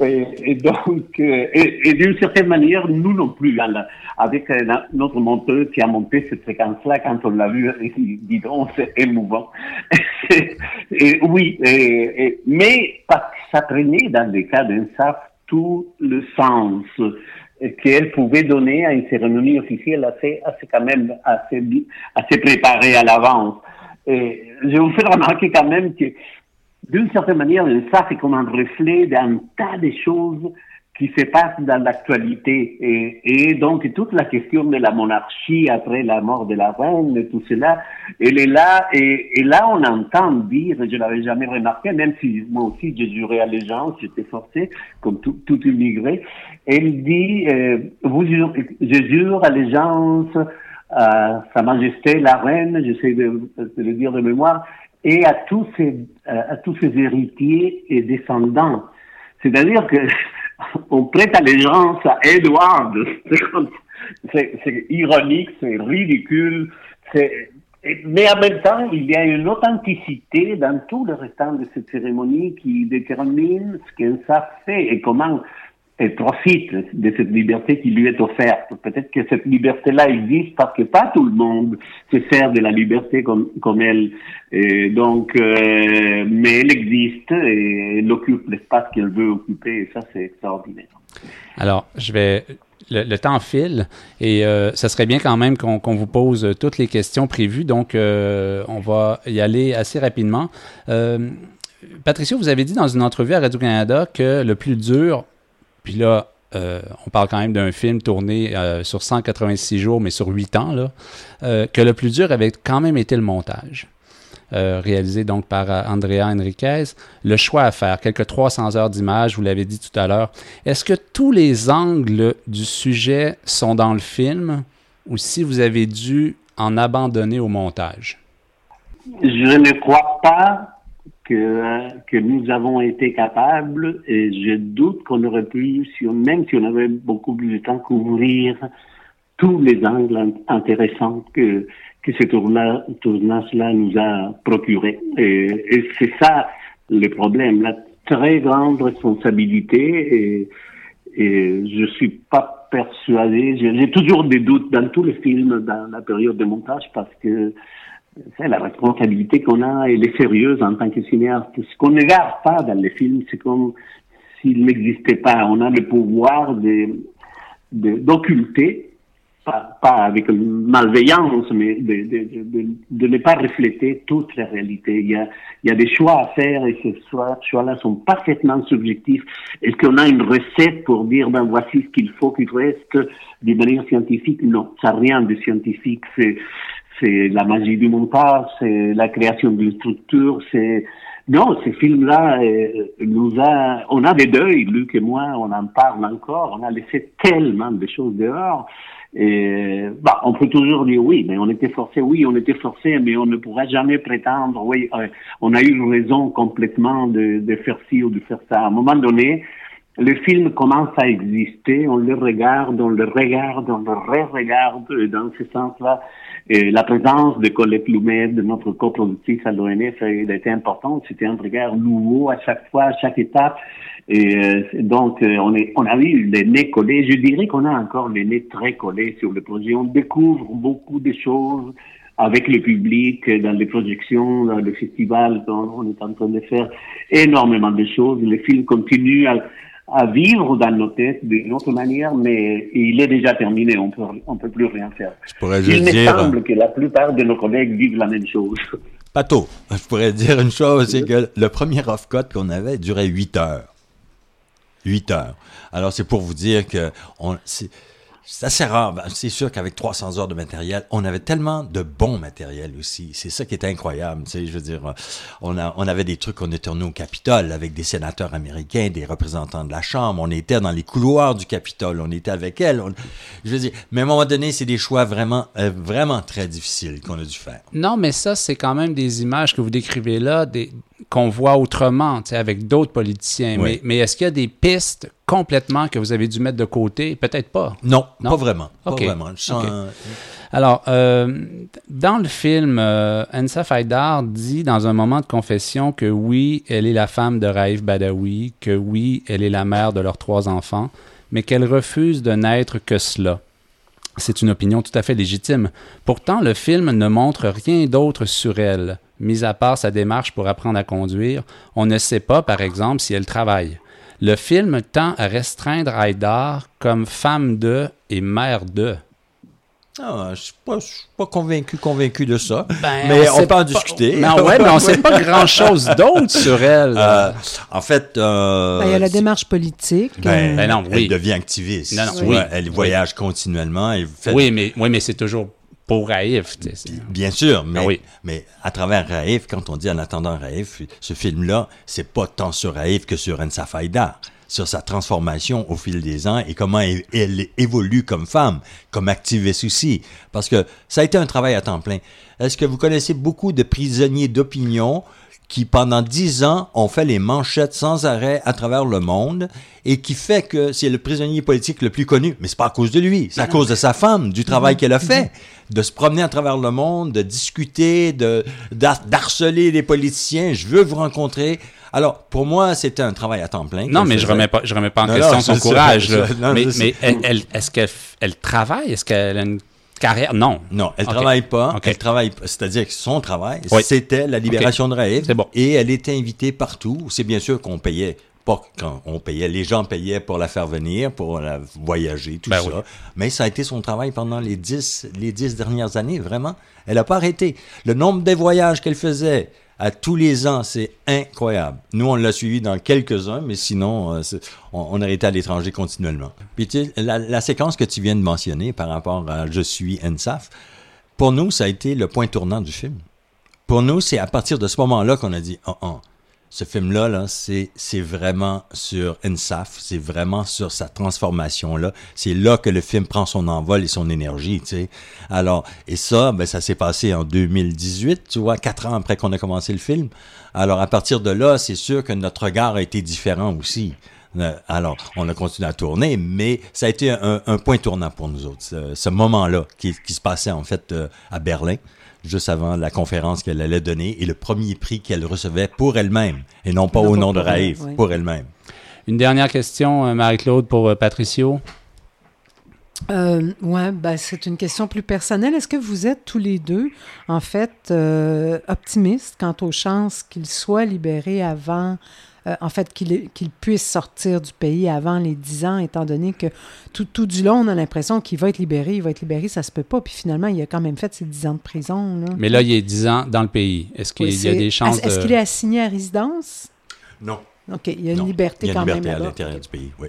et, donc, euh, et, d'une certaine manière, nous non plus, hein, avec euh, notre monteur qui a monté cette séquence-là, quand on l'a vu, dit, dis donc, c'est émouvant. et, oui, mais ça prenait dans des cas d'un SAF tout le sens qu'elle pouvait donner à une cérémonie officielle assez, assez quand même, assez, assez préparée à l'avance. Je vous fais remarquer quand même que, d'une certaine manière, le SAF est comme un reflet d'un tas de choses qui se passent dans l'actualité. Et, donc, toute la question de la monarchie après la mort de la reine tout cela, elle est là. Et, et là, on entend dire, je l'avais jamais remarqué, même si moi aussi j'ai juré allégeance, j'étais forcé, comme tout, tout immigré. Elle dit, euh, vous jure, je jure allégeance à Sa Majesté la Reine, j'essaie de, de le dire de mémoire, et à tous ses, euh, à tous ses héritiers et descendants. C'est-à-dire que on prête allégeance à Edward. C'est ironique, c'est ridicule, mais en même temps, il y a une authenticité dans tout le restant de cette cérémonie qui détermine ce qu'un SAF fait et comment elle profite de cette liberté qui lui est offerte. Peut-être que cette liberté-là existe parce que pas tout le monde se sert de la liberté comme, comme elle. Et donc, euh, mais elle existe et elle occupe l'espace qu'elle veut occuper et ça, c'est extraordinaire. Alors, je vais. Le, temps file et euh, ça serait bien quand même qu'on qu'on vous pose toutes les questions prévues. Donc, euh, on va y aller assez rapidement. Euh, Patricio, vous avez dit dans une entrevue à Radio-Canada que le plus dur, puis là, euh, on parle quand même d'un film tourné euh, sur 186 jours, mais sur 8 ans, là, euh, que le plus dur avait quand même été le montage. Réalisé donc par Andrea Enriquez. Le choix à faire, quelques 300 heures d'images, vous l'avez dit tout à l'heure. Est-ce que tous les angles du sujet sont dans le film ou si vous avez dû en abandonner au montage? Je ne crois pas que, que nous avons été capables, et je doute qu'on aurait pu, même si on avait beaucoup plus de temps, couvrir tous les angles intéressants que, que ce tourna- tournage-là nous a procuré. Et, et c'est ça le problème, la très grande responsabilité et, Et je suis pas persuadé. J'ai toujours des doutes dans tous les films dans la période de montage parce que la responsabilité qu'on a, elle est sérieuse en tant que cinéaste. Ce qu'on ne garde pas dans les films, c'est comme s'il n'existait pas. On a le pouvoir d'occulter pas, avec malveillance, mais de, de, ne pas refléter toute la réalité. Il y a, il y a des choix à faire et ces choix-là sont parfaitement subjectifs. Est-ce qu'on a une recette pour dire, ben voici ce qu'il faut qu'il reste de manière scientifique? Non, ça n'a rien de scientifique. C'est, c'est la magie du montage, c'est la création d'une structure, c'est non, ces films-là euh, nous a, on a des deuils, Luc et moi, on en parle encore, on a laissé tellement de choses dehors. Et, bah, on peut toujours dire oui, mais on était forcé, oui, on était forcé, mais on ne pourra jamais prétendre, oui, euh, on a eu raison complètement de, de faire ci ou de faire ça. À un moment donné, le film commence à exister, on le regarde, on le regarde, on le re-regarde dans ce sens-là. Et la présence de Colette Lumet, de notre coproductrice à l'ONF, elle a été importante. C'était un regard nouveau à chaque fois, à chaque étape. Et euh, donc, euh, on, est, on a eu les nez collés. Je dirais qu'on a encore les nez très collés sur le projet. On découvre beaucoup de choses avec le public, dans les projections, dans le festival. On est en train de faire énormément de choses. Le film continue à, à vivre dans nos têtes d'une autre manière, mais il est déjà terminé. On peut, on peut plus rien faire. Je pourrais juste il me semble que la plupart de nos collègues vivent la même chose. Pato, je pourrais dire une chose, c'est que le premier off-cut qu'on avait durait 8 heures. 8 heures. Alors, c'est pour vous dire que on, c'est assez rare. Ben, c'est sûr qu'avec 300 heures de matériel, on avait tellement de bon matériel aussi. C'est ça qui était incroyable. Tu sais, je veux dire, on, a, on avait des trucs, on est tourné au Capitole avec des sénateurs américains, des représentants de la Chambre. On était dans les couloirs du Capitole. On était avec elle. je veux dire, mais à un moment donné, c'est des choix vraiment, euh, vraiment très difficiles qu'on a dû faire. Non, mais ça, c'est quand même des images que vous décrivez là, qu'on voit autrement, avec d'autres politiciens. Mais, mais est-ce qu'il y a des pistes complètement que vous avez dû mettre de côté? Peut-être pas. Non, pas vraiment. Pas vraiment. Alors, euh, dans le film, euh, Ansa Faidar dit dans un moment de confession que oui, elle est la femme de Raif Badawi, que oui, elle est la mère de leurs trois enfants, mais qu'elle refuse de n'être que cela. C'est une opinion tout à fait légitime. Pourtant, le film ne montre rien d'autre sur elle. Mis à part sa démarche pour apprendre à conduire, on ne sait pas, par exemple, si elle travaille. Le film tend à restreindre Haïdar comme femme de et mère de. Ah, je ne suis, pas convaincu, convaincu de ça. Ben, mais on, peut en discuter. Non, ouais, mais on ne sait pas grand-chose d'autre sur elle. Euh, en fait... Euh, ben, il y a la démarche politique. Ben, ben non, oui. Elle devient activiste. Non, non, oui. Elle voyage continuellement. Et fait... Oui, mais, oui, mais c'est toujours pour Raif. Bien sûr, mais, ah oui. mais à travers Raif, quand on dit en attendant Raif, ce film-là, c'est pas tant sur Raif que sur Ensa Faïda, sur sa transformation au fil des ans et comment elle, elle, évolue comme femme, comme activiste aussi. Parce que ça a été un travail à temps plein. Est-ce que vous connaissez beaucoup de prisonniers d'opinion qui pendant dix ans ont fait les manchettes sans arrêt à travers le monde et qui fait que c'est le prisonnier politique le plus connu. Mais c'est pas à cause de lui, c'est à cause de sa femme, du travail mm-hmm. qu'elle a fait, mm-hmm. de se promener à travers le monde, de discuter, de d'harceler les politiciens. Je veux vous rencontrer. Alors, pour moi, c'était un travail à temps plein. Non, mais je remets pas, je remets pas en question son courage. mais, mais elle, est-ce qu'elle elle travaille? Est-ce qu'elle a une carrière, non. Non, elle ne travaille pas. Elle travaille, c'est-à-dire que son travail, c'était la libération de Raif. Bon. Et elle était invitée partout. C'est bien sûr qu'on payait pas quand on payait, les gens payaient pour la faire venir, pour la voyager, tout ben ça. Mais ça a été son travail pendant les dix, les dix dernières années, vraiment. Elle n'a pas arrêté. Le nombre de voyages qu'elle faisait, à tous les ans. C'est incroyable. Nous, on l'a suivi dans quelques-uns, mais sinon, euh, on, a été à l'étranger continuellement. Puis, tu sais, la, séquence que tu viens de mentionner par rapport à Je suis NSAF, pour nous, ça a été le point tournant du film. Pour nous, c'est à partir de ce moment-là qu'on a dit, oh, oh, ce film-là, -là, c'est vraiment sur Ensaf, c'est vraiment sur sa transformation-là. C'est là que le film prend son envol et son énergie, tu sais. Alors, et ça, ben, ça s'est passé en 2018, tu vois, quatre ans après qu'on a commencé le film. Alors, à partir de là, c'est sûr que notre regard a été différent aussi. Euh, alors, on a continué à tourner, mais ça a été un, point tournant pour nous autres, ce, moment-là qui, qui, se passait en fait euh, à Berlin juste avant la conférence qu'elle allait donner et le premier prix qu'elle recevait pour elle-même et non pas au nom de Raif, pour elle-même. Une dernière question, Marie-Claude, pour Patricio. Euh, ouais, ben, c'est une question plus personnelle. Est-ce que vous êtes tous les deux, en fait, euh, optimistes quant aux chances qu'il soit libéré avant, euh, en fait, qu'il puisse sortir du pays avant les 10 ans, étant donné que tout, tout du long, on a l'impression qu'il va être libéré, il va être libéré, ça se peut pas. Puis finalement, il a quand même fait ses 10 ans de prison. Là. Mais là, il est 10 ans dans le pays. Est-ce qu'il y a des chances Est-ce qu'il est assigné à résidence? Non. OK, il y a une liberté quand même. Il y a une liberté à l'intérieur du pays, oui.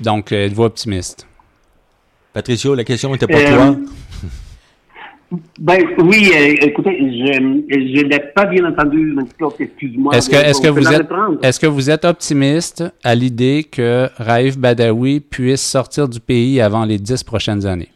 Donc, êtes-vous optimiste? Patricio, la question était pour toi. Ben, oui, euh, écoutez, je ne l'ai pas bien entendu, excuse-moi. Est-ce que, est que, vous êtes, est que vous êtes optimiste à l'idée que Raif Badawi puisse sortir du pays avant les dix prochaines années?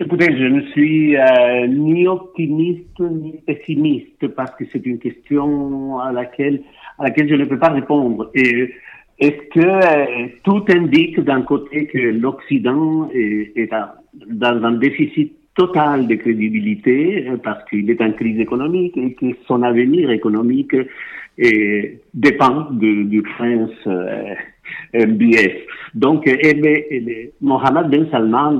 Écoutez, je ne suis euh, ni optimiste ni pessimiste parce que c'est une question à laquelle, à laquelle je ne peux pas répondre. Et est-ce que euh, tout indique d'un côté que l'Occident est, dans un déficit total de crédibilité euh, parce qu'il est en crise économique et que son avenir économique euh, dépend du prince MBS. Donc, eh Mohamed Ben Salman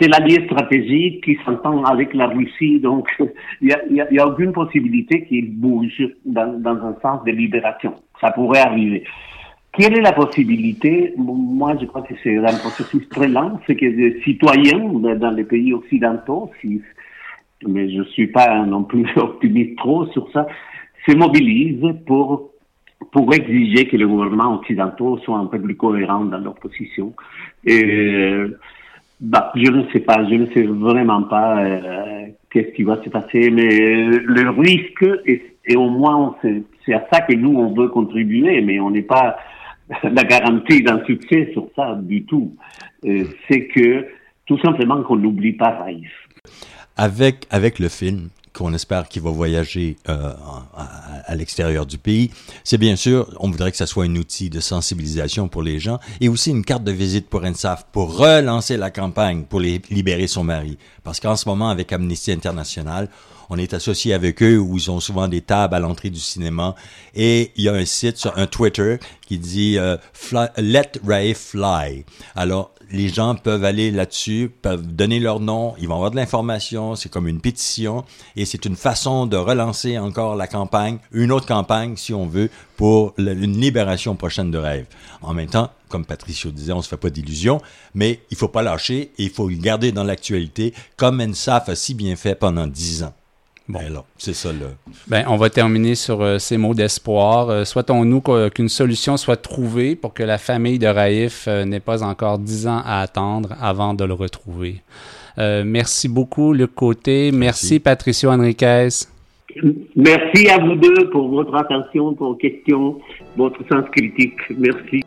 c'est l'allié stratégique qui s'entend avec la Russie, donc il n'y a, a, aucune possibilité qu'il bouge dans, dans, un sens de libération. Ça pourrait arriver. Quelle est la possibilité? Moi, je crois que c'est un processus très lent. C'est que les citoyens dans les pays occidentaux, si, mais je ne suis pas non plus optimiste trop sur ça, se mobilisent pour pour exiger que les gouvernements occidentaux soient un peu plus cohérents dans leur position. Et bah, je ne sais pas, je ne sais vraiment pas euh, qu'est-ce qui va se passer, mais le risque, et, au moins c'est à ça que nous on veut contribuer, mais on n'est pas la garantie d'un succès sur ça du tout. Euh, c'est que tout simplement qu'on n'oublie pas Raïf. Avec, avec le film, qu'on espère qu'il va voyager euh, à, l'extérieur du pays. C'est bien sûr, on voudrait que ça soit un outil de sensibilisation pour les gens et aussi une carte de visite pour ENSAF pour relancer la campagne pour libérer son mari. Parce qu'en ce moment, avec Amnesty International, on est associé avec eux où ils ont souvent des tables à l'entrée du cinéma et il y a un site sur un Twitter qui dit euh, Let Ray Fly. Alors les gens peuvent aller là-dessus, peuvent donner leur nom, ils vont avoir de l'information, c'est comme une pétition, et c'est une façon de relancer encore la campagne, une autre campagne, si on veut, pour une libération prochaine de rêve. En même temps, comme Patricio disait, on se fait pas d'illusions, mais il faut pas lâcher et il faut le garder dans l'actualité, comme NSAF a si bien fait pendant dix ans. Bon. Ben c'est ça, là. Ben, on va terminer sur euh, ces mots d'espoir. Euh, souhaitons-nous qu'une solution soit trouvée pour que la famille de Raïf euh, n'ait pas encore dix ans à attendre avant de le retrouver. merci beaucoup, Luc Côté. Merci, Patricio Enriquez. Merci à vous deux pour votre attention, pour vos questions, votre sens critique. Merci.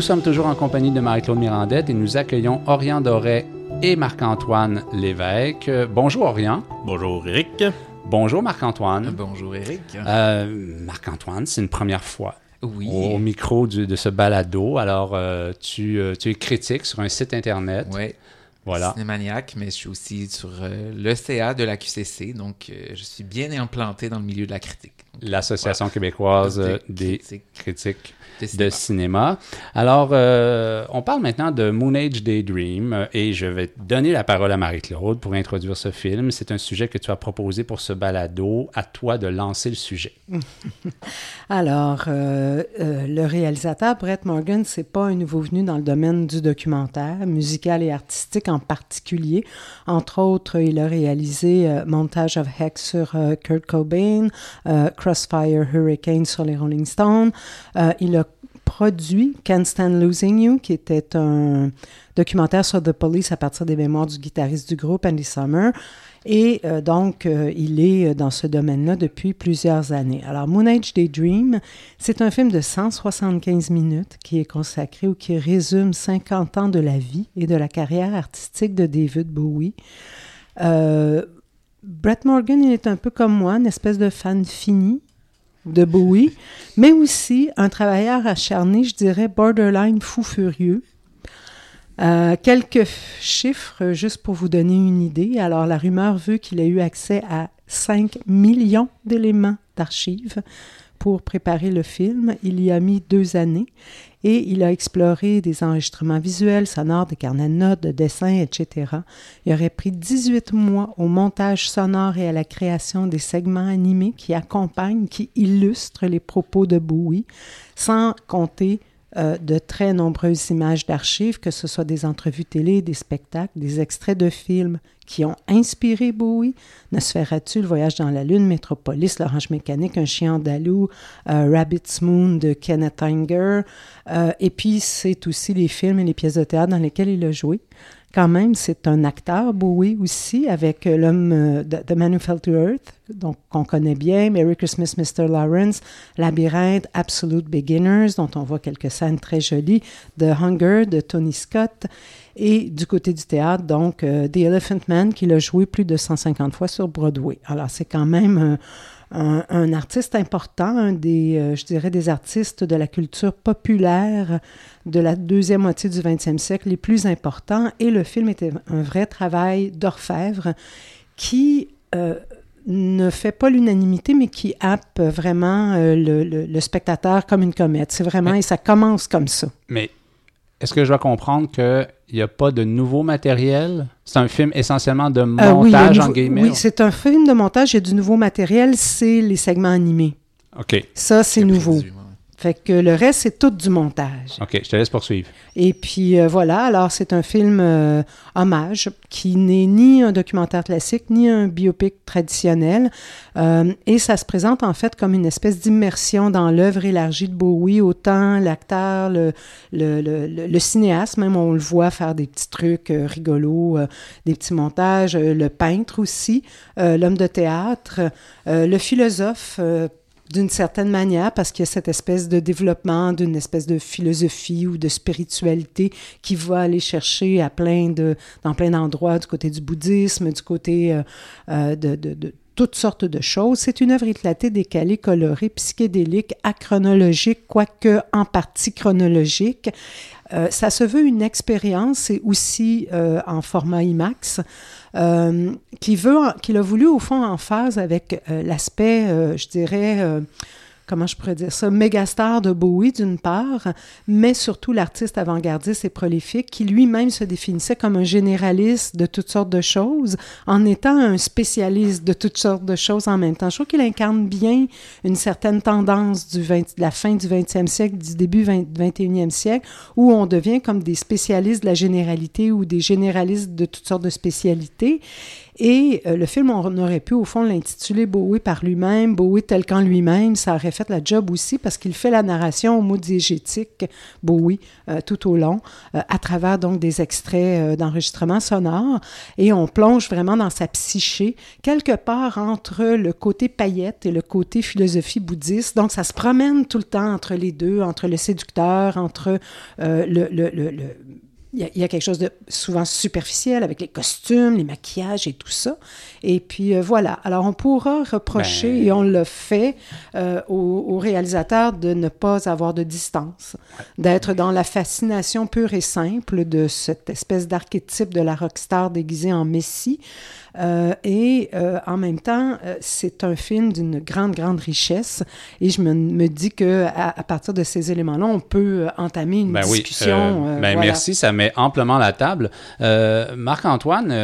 Nous sommes toujours en compagnie de Marie-Claude Mirandette et nous accueillons Orient Doré et Marc-Antoine Lévesque. Bonjour Orient. Bonjour Eric. Bonjour Marc-Antoine. Bonjour Eric. Euh, Marc-Antoine, c'est une première fois. Oui. Au micro de ce balado. Alors, euh, tu, euh, tu, es critique sur un site Internet. Oui. Voilà. Cinémaniaque, mais je suis aussi sur l'ECA de la QCC, donc je suis bien implanté dans le milieu de la critique. L'Association québécoise des critiques de cinéma. Alors, euh, on parle maintenant de Moon Age Daydream euh, et je vais donner la parole à Marie-Claude pour introduire ce film. C'est un sujet que tu as proposé pour ce balado. À toi de lancer le sujet. Alors, euh, le réalisateur Brett Morgan, c'est pas un nouveau venu dans le domaine du documentaire, musical et artistique en particulier. Entre autres, il a réalisé Montage of Hex sur Kurt Cobain, Crossfire Hurricane sur les Rolling Stones. il a produit Can't Stand Losing You, qui était un documentaire sur The Police à partir des mémoires du guitariste du groupe, Andy Summer. Et euh, donc, euh, il est dans ce domaine-là depuis plusieurs années. Alors, Moon Age Daydream, c'est un film de 175 minutes qui est consacré ou qui résume 50 ans de la vie et de la carrière artistique de David Bowie. Euh, Brett Morgan, il est un peu comme moi, une espèce de fan fini de Bowie, mais aussi un travailleur acharné, je dirais borderline fou furieux. Euh, quelques chiffres juste pour vous donner une idée. Alors, la rumeur veut qu'il ait eu accès à 5 millions d'éléments d'archives pour préparer le film. Il y a mis deux années et il a exploré des enregistrements visuels, sonores, des carnets de notes, de dessins, etc. Il aurait pris 18 mois au montage sonore et à la création des segments animés qui accompagnent, qui illustrent les propos de Bowie, sans compter euh, de très nombreuses images d'archives, que ce soit des entrevues télé, des spectacles, des extraits de films qui ont inspiré Bowie. Ne se tu le voyage dans la Lune, Métropolis, l'Orange Mécanique, Un chien andalou, euh, Rabbit's Moon de Kenneth Anger. Euh, et puis, c'est aussi les films et les pièces de théâtre dans lesquelles il a joué quand même, c'est un acteur, Bowie aussi, avec euh, l'homme euh, de, Man Who Fell to Earth, donc qu'on connaît bien, Merry Christmas, Mr. Lawrence, Labyrinthe, Absolute Beginners, dont on voit quelques scènes très jolies, The Hunger de Tony Scott, et du côté du théâtre, donc euh, The Elephant Man, qu'il a joué plus de 150 fois sur Broadway. Alors, c'est quand même un, artiste important, un des, euh, je dirais, des artistes de la culture populaire de la deuxième moitié du 20e siècle les plus importants. Et le film était un vrai travail d'orfèvre qui euh, ne fait pas l'unanimité, mais qui happe vraiment euh, le, le, spectateur comme une comète. C'est vraiment, et ça commence comme ça. Mais est-ce que je dois comprendre qu'il n'y a pas de nouveau matériel? C'est un film essentiellement de euh, montage en guillemets? Oui, c'est un film de montage. Il y a du nouveau matériel, c'est les segments animés. OK. Ça, c'est nouveau. Fait que le reste, c'est tout du montage. OK, je te laisse poursuivre. Et puis euh, voilà, alors c'est un film euh, hommage qui n'est ni un documentaire classique, ni un biopic traditionnel. Euh, et ça se présente en fait comme une espèce d'immersion dans l'œuvre élargie de Bowie, autant l'acteur, le, le, le, le, cinéaste, même on le voit faire des petits trucs rigolos, des petits montages, le peintre aussi, l'homme de théâtre, le philosophe d'une certaine manière, parce qu'il y a cette espèce de développement d'une espèce de philosophie ou de spiritualité qui va aller chercher à plein de, dans plein d'endroits, du côté du bouddhisme, du côté euh, euh, de, de, de toutes sortes de choses. C'est une œuvre éclatée, décalée, colorée, psychédélique, achronologique, quoique en partie chronologique. Euh, ça se veut une expérience et aussi euh, en format IMAX qui veut, qu'il a voulu au fond en phase avec l'aspect, je dirais, comment je pourrais dire ça, méga star de Bowie d'une part, mais surtout l'artiste avant-gardiste et prolifique qui lui-même se définissait comme un généraliste de toutes sortes de choses en étant un spécialiste de toutes sortes de choses en même temps. Je trouve qu'il incarne bien une certaine tendance du 20, de la fin du 20e siècle, du début du 21e siècle, où on devient comme des spécialistes de la généralité ou des généralistes de toutes sortes de spécialités. Et euh, le film, on aurait pu au fond l'intituler Bowie par lui-même, Bowie tel qu'en lui-même. Ça aurait fait la job aussi parce qu'il fait la narration au mot diégétique, Bowie, euh, tout au long, euh, à travers donc des extraits d'enregistrement sonore. Et on plonge vraiment dans sa psyché, quelque part entre le côté paillette et le côté philosophie bouddhiste. Donc ça se promène tout le temps entre les deux, entre le séducteur, entre le, le, le il y, a, quelque chose de souvent superficiel avec les costumes, les maquillages et tout ça. Et puis euh, voilà. Alors on pourra reprocher, ben et on le fait, euh, aux, réalisateurs de ne pas avoir de distance, d'être dans la fascination pure et simple de cette espèce d'archétype de la rockstar déguisée en messie. Euh, et euh, en même temps, euh, c'est un film d'une grande, grande richesse. Et je me, me dis que à, partir de ces éléments-là, on peut entamer une ben discussion. Oui. ben Merci, ça met amplement la table. Marc-Antoine,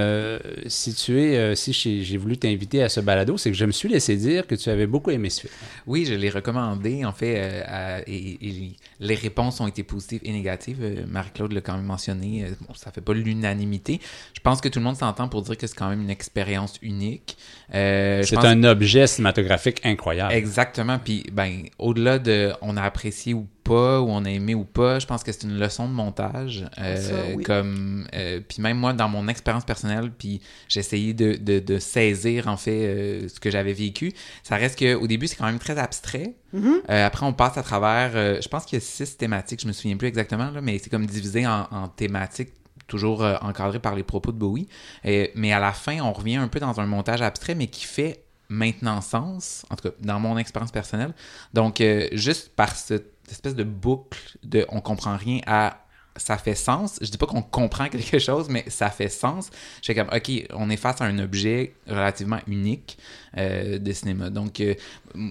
si tu es, si j'ai voulu t'inviter à ce balado, c'est que je me suis laissé dire que tu avais beaucoup aimé ce film. Oui, je l'ai recommandé, en fait, et, les réponses ont été positives et négatives. Marie-Claude l'a quand même mentionné. bon, ça fait pas l'unanimité. Je pense que tout le monde s'entend pour dire que c'est quand même une expérience unique. Euh, C'est pense- un objet cinématographique incroyable. Exactement. Puis, ben, au-delà de on a apprécié ou pas, ou on a aimé ou pas, je pense que c'est une leçon de montage. Euh, Ça, oui. Comme, euh, puis même moi, dans mon expérience personnelle, puis j'ai essayé de, de, de saisir en fait euh, ce que j'avais vécu. Ça reste que au début, c'est quand même très abstrait. Mhm. Euh, après, on passe à travers. euh, je pense qu'il y a six thématiques. Je me souviens plus exactement là, mais c'est comme divisé en, en thématiques toujours euh, encadré par les propos de Bowie. Euh, mais à la fin, on revient un peu dans un montage abstrait, mais qui fait maintenant sens, en tout cas dans mon expérience personnelle. Donc, euh, juste par cette espèce de boucle de on comprend rien à ça fait sens. Je dis pas qu'on comprend quelque chose, mais ça fait sens. Je fais comme, OK, on est face à un objet relativement unique euh, de cinéma. Donc, euh,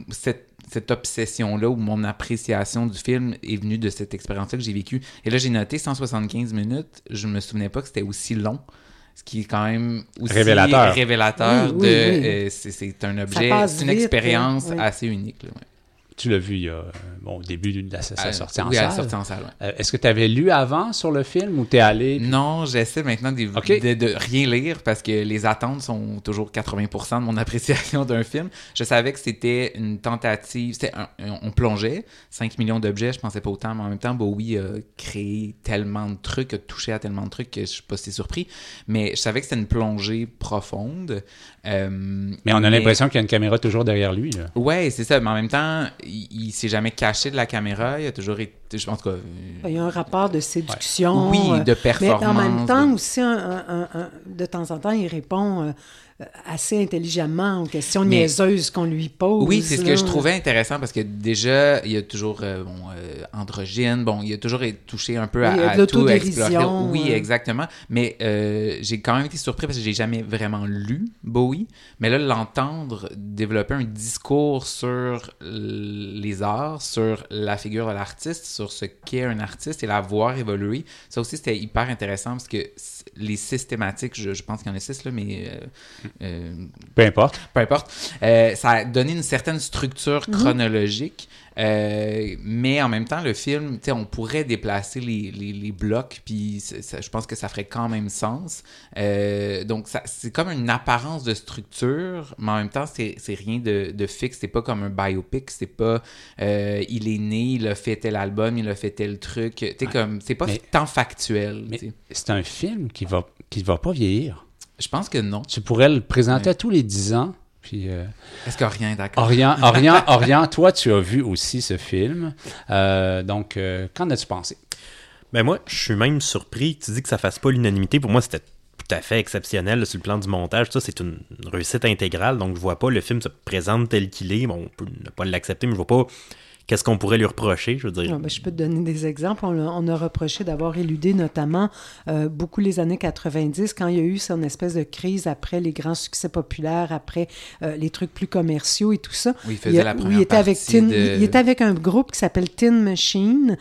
cette, cette obsession-là ou mon appréciation du film est venue de cette expérience-là que j'ai vécue. Et là, j'ai noté 175 minutes. Je me souvenais pas que c'était aussi long. Ce qui est quand même aussi Révélateur. révélateur Oui, de. oui, euh, c'est- un objet, c'est une vite, expérience hein, assez unique. là, ouais. Tu l'as vu il y a, bon, au début de la, sa Euh, sortie en oui, salle. sortie en salle, ouais. Euh, Est-ce que tu avais lu avant sur le film ou t'es allé? puis- Non, j'essaie maintenant de, Ok. de, de rien lire parce que les attentes sont toujours 80% de mon appréciation d'un film. Je savais que c'était une tentative, c'était un- on plongeait, 5 millions d'objets, je pensais pas autant, mais en même temps, Bowie a créé tellement de trucs, a touché à tellement de trucs que je suis pas si surpris. Mais je savais que c'était une plongée profonde. Euh, Mais on a l'impression qu'il y a une caméra toujours derrière lui. Là. Ouais, c'est ça, mais en même temps, il, il s'est jamais caché de la caméra, il a toujours été, je pense que... euh, Il y a un rapport de séduction. Oui, euh, de Mais performance. en même temps de- aussi, un- un- un- un- de temps en temps, il répond euh, euh, assez intelligemment aux questions Mais- niaiseuses qu'on lui pose. Oui, c'est ce que je trouvais intéressant parce que déjà, il y a toujours euh, bon, euh, androgyne, bon, il a toujours été touché un peu Oui, à, à tout explorer. Oui, euh. exactement. Mais euh, j'ai quand même été surpris parce que j'ai jamais vraiment lu Bowie. Mais là, l'entendre développer un discours sur les arts, sur la figure de l'artiste, sur ce qu'est un artiste et la voir évoluer, ça aussi c'était hyper intéressant parce que les systématiques, je, je pense qu'il y en a six là, mais euh, Peu importe. peu importe. Euh, ça a donné une certaine structure chronologique, euh, mais en même temps, le film, tu sais, on pourrait déplacer les, les, les blocs, puis je pense que ça ferait quand même sens. Euh, donc, c'est comme une apparence de structure, mais en même temps, c'est c'est rien de, de fixe. C'est pas comme un biopic, c'est pas euh, il est né, il a fait tel album, il a fait tel truc. Tu sais, comme, c'est pas Mais- tant factuel. C'est un film qui va, qui va pas vieillir. Je pense que non. Tu pourrais le présenter Ouais. à tous les 10 ans. Puis, euh, Est-ce que rien, d'accord? Orient, Orient, Orient, toi, tu as vu aussi ce film. Euh, donc, euh, qu'en as-tu pensé? Ben moi, je suis même surpris que tu dis que ça fasse pas l'unanimité. Pour moi, c'était tout à fait exceptionnel là, sur le plan du montage. Ça, c'est une réussite intégrale. Donc, je vois pas le film se présente tel qu'il est. Bon, on peut ne pas l'accepter, mais je vois pas qu'est-ce qu'on pourrait lui reprocher. Je veux dire, Ah, ben, je peux te donner des exemples. On, a- on a reproché d'avoir éludé notamment euh, beaucoup les années 90, quand il y a eu son espèce de crise après les grands succès populaires, après euh, les trucs plus commerciaux et tout ça. Oui, il faisait a- la il était avec partie Tin- de- il était avec un groupe qui s'appelle Tin Machine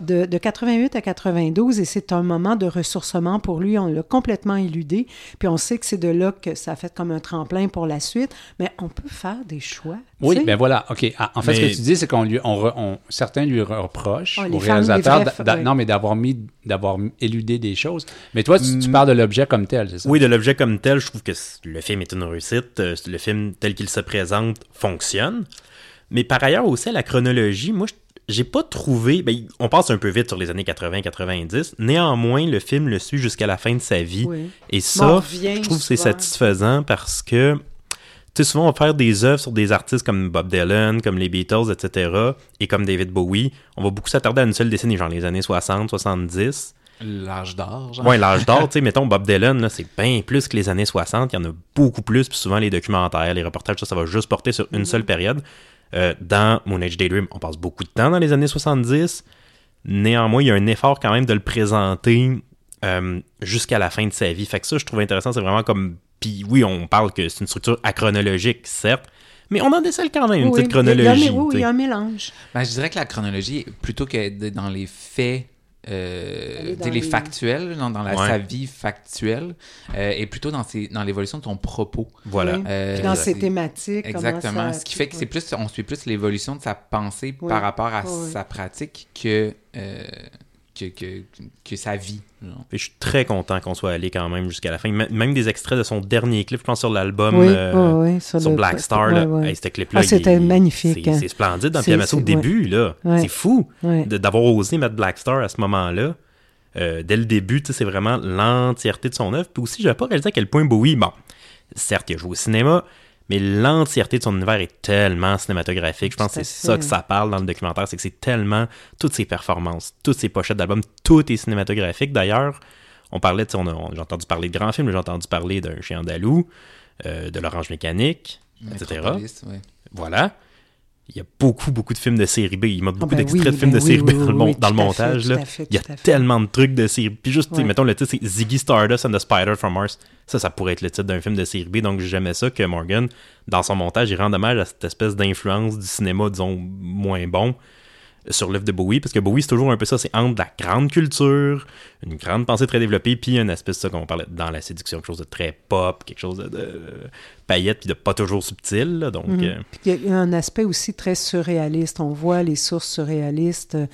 de, de 88 à 92 et c'est un moment de ressourcement pour lui. On l'a complètement éludé. Puis on sait que c'est de là que ça a fait comme un tremplin pour la suite. Mais on peut faire des choix. Oui, sais? ben voilà. OK. Ah, en fait, ce Mais- que tu dis, c'est qu'on lui, on, certains lui reprochent au réalisateur fans, non, mais d'avoir mis, d'avoir éludé des choses. Mais toi, tu, tu Mm. parles de l'objet comme tel, c'est ça? Oui, de l'objet comme tel, je trouve que le film est une réussite. Euh, Le film tel qu'il se présente fonctionne. Mais par ailleurs aussi, à la chronologie, moi, je- j'ai pas trouvé. ben, on passe un peu vite sur les années 80-90. Néanmoins, le film le suit jusqu'à la fin de sa vie. Oui. Et Mais ça, je trouve que c'est satisfaisant parce que, tu sais, souvent, on va faire des œuvres sur des artistes comme Bob Dylan, comme les Beatles, etc., et comme David Bowie. On va beaucoup s'attarder à une seule décennie, genre les années 60, 70. L'âge d'or, genre. Ouais, l'âge d'or, tu sais, mettons Bob Dylan, là, c'est bien plus que les années 60. Il y en a beaucoup plus, puis souvent les documentaires, les reportages, ça, ça va juste porter sur une seule période. Euh, dans Moon Age Daydream, on passe beaucoup de temps dans les années 70. Néanmoins, il y a un effort quand même de le présenter euh, jusqu'à la fin de sa vie. Fait que ça, je trouve intéressant. C'est vraiment comme. Puis oui, on parle que c'est une structure achronologique, certes, mais on en décèle quand même une Oui, petite il y a- il y a- chronologie. oui, tu il y sais. a un mélange. Ben, je dirais que la chronologie, plutôt que dans les faits, euh, dans tu sais, les les- factuels, dans, dans la, Ouais. sa vie factuelle, euh, et plutôt dans, ses, dans l'évolution de ton propos. Voilà. Oui. Euh, Puis dans ses thématiques. Exactement. ça- Ce qui fait que c'est plus, on suit plus l'évolution de sa pensée Oui. par rapport à Oui, sa pratique que, euh, que, que, que sa vie. genre. Et je suis très content qu'on soit allé quand même jusqu'à la fin. M- Même des extraits de son dernier clip, je pense sur l'album Oui, euh, oui, oui, sur, sur le- Black Star. là. ouais, ouais. Hey, ce clip-là, Ah, c'était magnifique, C'est hein. c'est splendide dans Pyjamasso au début, là. Ouais. C'est fou d'avoir osé mettre Black Star à ce moment-là. Euh, dès le début, c'est vraiment l'entièreté de son œuvre. Puis aussi, j'avais pas réalisé à quel point Bowie, bon, certes, il a joué au cinéma, mais l'entièreté de son univers est tellement cinématographique. Je pense que c'est ça que ça parle dans le documentaire, c'est que c'est tellement toutes ses performances, toutes ses pochettes d'albums, tout est cinématographique. D'ailleurs, on parlait, on on- j'ai entendu parler de grands films, j'ai entendu parler d'un chien andalou, euh, de l'orange mécanique, etc. Ouais. Voilà. Il y a beaucoup, beaucoup de films de série B. Il montre beaucoup ben d'extraits oui, de films ben de oui, série B oui, dans, le, dans montage. fait, là. fait, Il y a tellement de trucs de série Puis juste, Ouais. mettons le titre, c'est Ziggy Stardust and the Spider from Mars. Ça, ça pourrait être le titre d'un film de série B. Donc, j'aimais ça que Morgan, dans son montage, il rend hommage à cette espèce d'influence du cinéma, disons, moins bon sur l'œuvre de Bowie, parce que Bowie, c'est toujours un peu ça, c'est entre la grande culture, une grande pensée très développée, puis espèce de ça qu'on parlait dans la séduction, quelque chose de très pop, quelque chose de paillette, puis de pas toujours subtil, là, donc... Mhm. euh, Il y a un aspect aussi très surréaliste. On voit les sources surréalistes. Euh,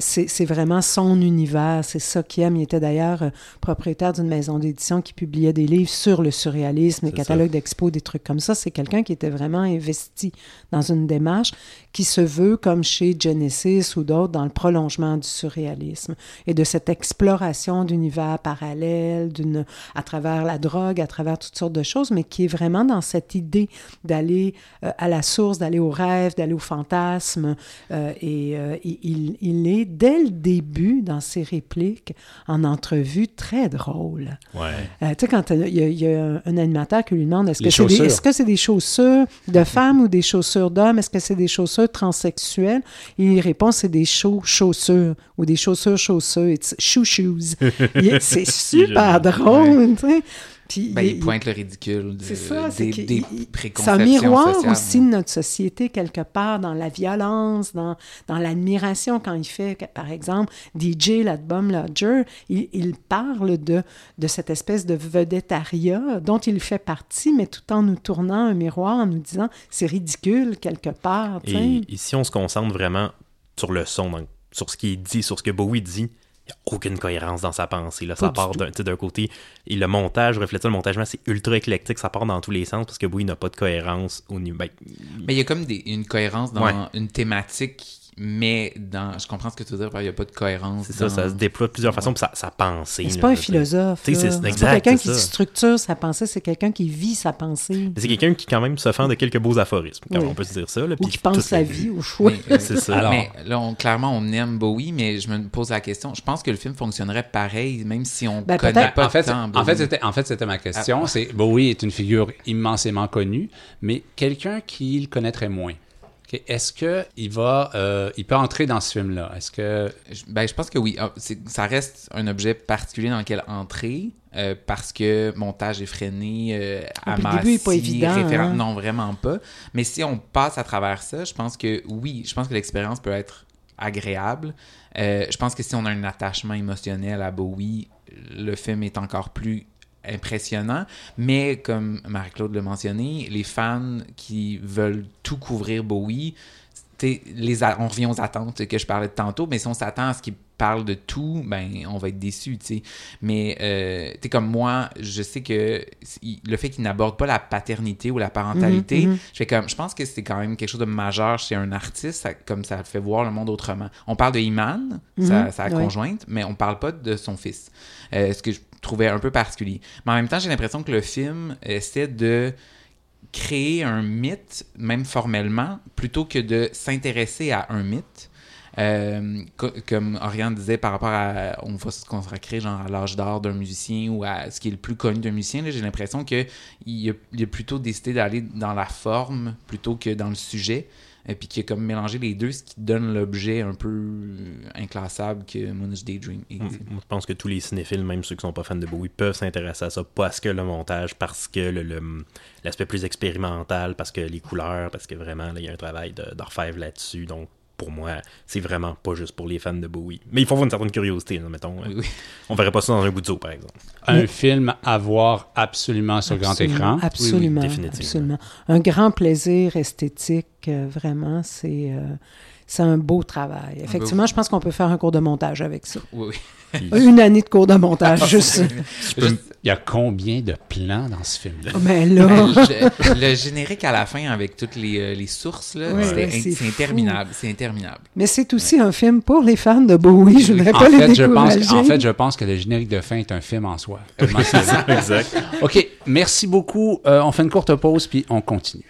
C'est vraiment son univers. C'est ça qu'il aime. Il était d'ailleurs euh, propriétaire d'une maison d'édition qui publiait des livres sur le surréalisme, des catalogues d'expo, des trucs comme ça. C'est quelqu'un qui était vraiment investi dans une démarche qui se veut, comme chez Genesis ou d'autres, dans le prolongement du surréalisme et de cette exploration d'univers parallèles, d'une à travers la drogue, à travers toutes sortes de choses, mais qui est vraiment dans cette idée d'aller euh, à la source, d'aller au rêve, d'aller au fantasme. euh, et euh, il, il est, dès le début, dans ses répliques, en entrevue, très drôle. ouais. Tu sais, quand il y, a- il y a un, animateur qui lui demande est-ce que c'est des, chaussures. des de femmes ou des chaussures d'hommes? Est-ce que c'est des chaussures transsexuelles? Il répond c'est des chaussures ou des chaussures chaussures. It's shoe shoes. C'est super drôle, tu sais. Puis Ben, il- il pointe le ridicule de- c'est ça, c'est des, des il- c'est préconceptions un miroir sociales. aussi de notre société quelque part, dans la violence, dans, dans l'admiration quand il fait, par exemple, DJ, l'album Lodger, il, il parle de, de cette espèce de vedettariat dont il fait partie, mais tout en nous tournant un miroir, en nous disant c'est ridicule quelque part. Et ici, on se concentre vraiment sur le son, donc, sur ce qui est dit, sur ce que Bowie dit. Il n'y a aucune cohérence dans sa pensée. Là. Ça part d'un côté. Et le montage reflète ça. Le montage, c'est ultra éclectique. Ça part dans tous les sens parce que Bowie n'a pas de cohérence au niveau. ben, Mais il y a comme des- une cohérence dans Ouais. une thématique, mais dans. Je comprends ce que tu veux dire, il n'y a pas de cohérence. c'est ça, dans- ça se déploie de plusieurs façons. Puis ça, ça pensée. Mais c'est pas un philosophe. C'est- pas quelqu'un qui structure sa pensée, c'est quelqu'un qui vit sa pensée. C'est quelqu'un qui, quand même, se fend de quelques beaux aphorismes. Quand Oui. on peut se dire ça. Là, Ou qui pense sa vie au choix. Euh, C'est ça. Alors- mais là, on- clairement, on aime Bowie, mais je me pose la question. Je pense que le film fonctionnerait pareil, même si on Ben, connaît pas en fait, tant en Bowie. fait, c'était, en fait, c'était ma question. Ah. C'est Bowie est une figure immensément connue, mais quelqu'un qui le connaîtrait moins. Est-ce que il va, euh, il peut entrer dans ce film-là? Est-ce que Je- Ben, je pense que oui. Ah, Ça reste un objet particulier dans lequel entrer euh, parce que montage effréné, euh, Ah, puis le début est pas évident, référent- hein. Non, vraiment pas. Mais si on passe à travers ça, je pense que oui, je pense que l'expérience peut être agréable. Euh, je pense que si on a un attachement émotionnel à Bowie, le film est encore plus impressionnant, mais comme Marie-Claude l'a mentionné, les fans qui veulent tout couvrir Bowie, les on revient aux attentes que je parlais de tantôt, mais si on s'attend à ce qu'il parle de tout, ben on va être déçu, tu sais. Mais euh, tu comme moi, je sais que le fait qu'il n'aborde pas la paternité ou la parentalité, Mhm, mhm. je fais comme je pense que c'est quand même quelque chose de majeur chez un artiste, ça- comme ça fait voir le monde autrement. On parle de Iman, sa, Mhm, sa ouais. conjointe, mais on parle pas de son fils. Euh, ce que je trouvais un peu particulier. Mais en même temps, j'ai l'impression que le film essaie de créer un mythe, même formellement, plutôt que de s'intéresser à un mythe. Euh, co- comme Oriane disait par rapport à on va se consacrer genre à l'âge d'or d'un musicien ou à ce qui est le plus connu d'un musicien j'ai l'impression que il a plutôt décidé d'aller dans la forme plutôt que dans le sujet et puis qu'il a comme mélangé les deux ce qui donne l'objet un peu inclassable que Moonage Daydream est. Moi, je pense que tous les cinéphiles, même ceux qui sont pas fans de Bowie, peuvent s'intéresser à ça parce que le montage, parce que le- l'aspect plus expérimental, parce que les couleurs, parce que vraiment, là, il y a un travail d'orfèvre là-dessus. Donc, pour moi, c'est vraiment pas juste pour les fans de Bowie. Mais il faut avoir une certaine curiosité, là, mettons. Oui, oui. On verrait pas ça dans un goudzo, par exemple. un film à voir absolument sur grand Absolument, écran Absolument, définitivement. absolument. Un grand plaisir esthétique, euh, vraiment. C'est euh, c'est un beau travail. Effectivement, je pense qu'on peut faire un cours de montage avec ça. Oui, oui. Une année de cours de montage, juste ça. Juste- Il y a combien de plans dans ce film-là? Oh, Mais là, le, le générique à la fin avec toutes les, euh, les sources, là, c'est interminable. C'est interminable. mais c'est aussi un film pour les fans de Bowie. Je ne voudrais En pas les fait, je pense, décourager. que- en fait, je pense que le générique de fin est un film en soi. Exact. OK, merci beaucoup. Euh, on fait une courte pause, puis on continue.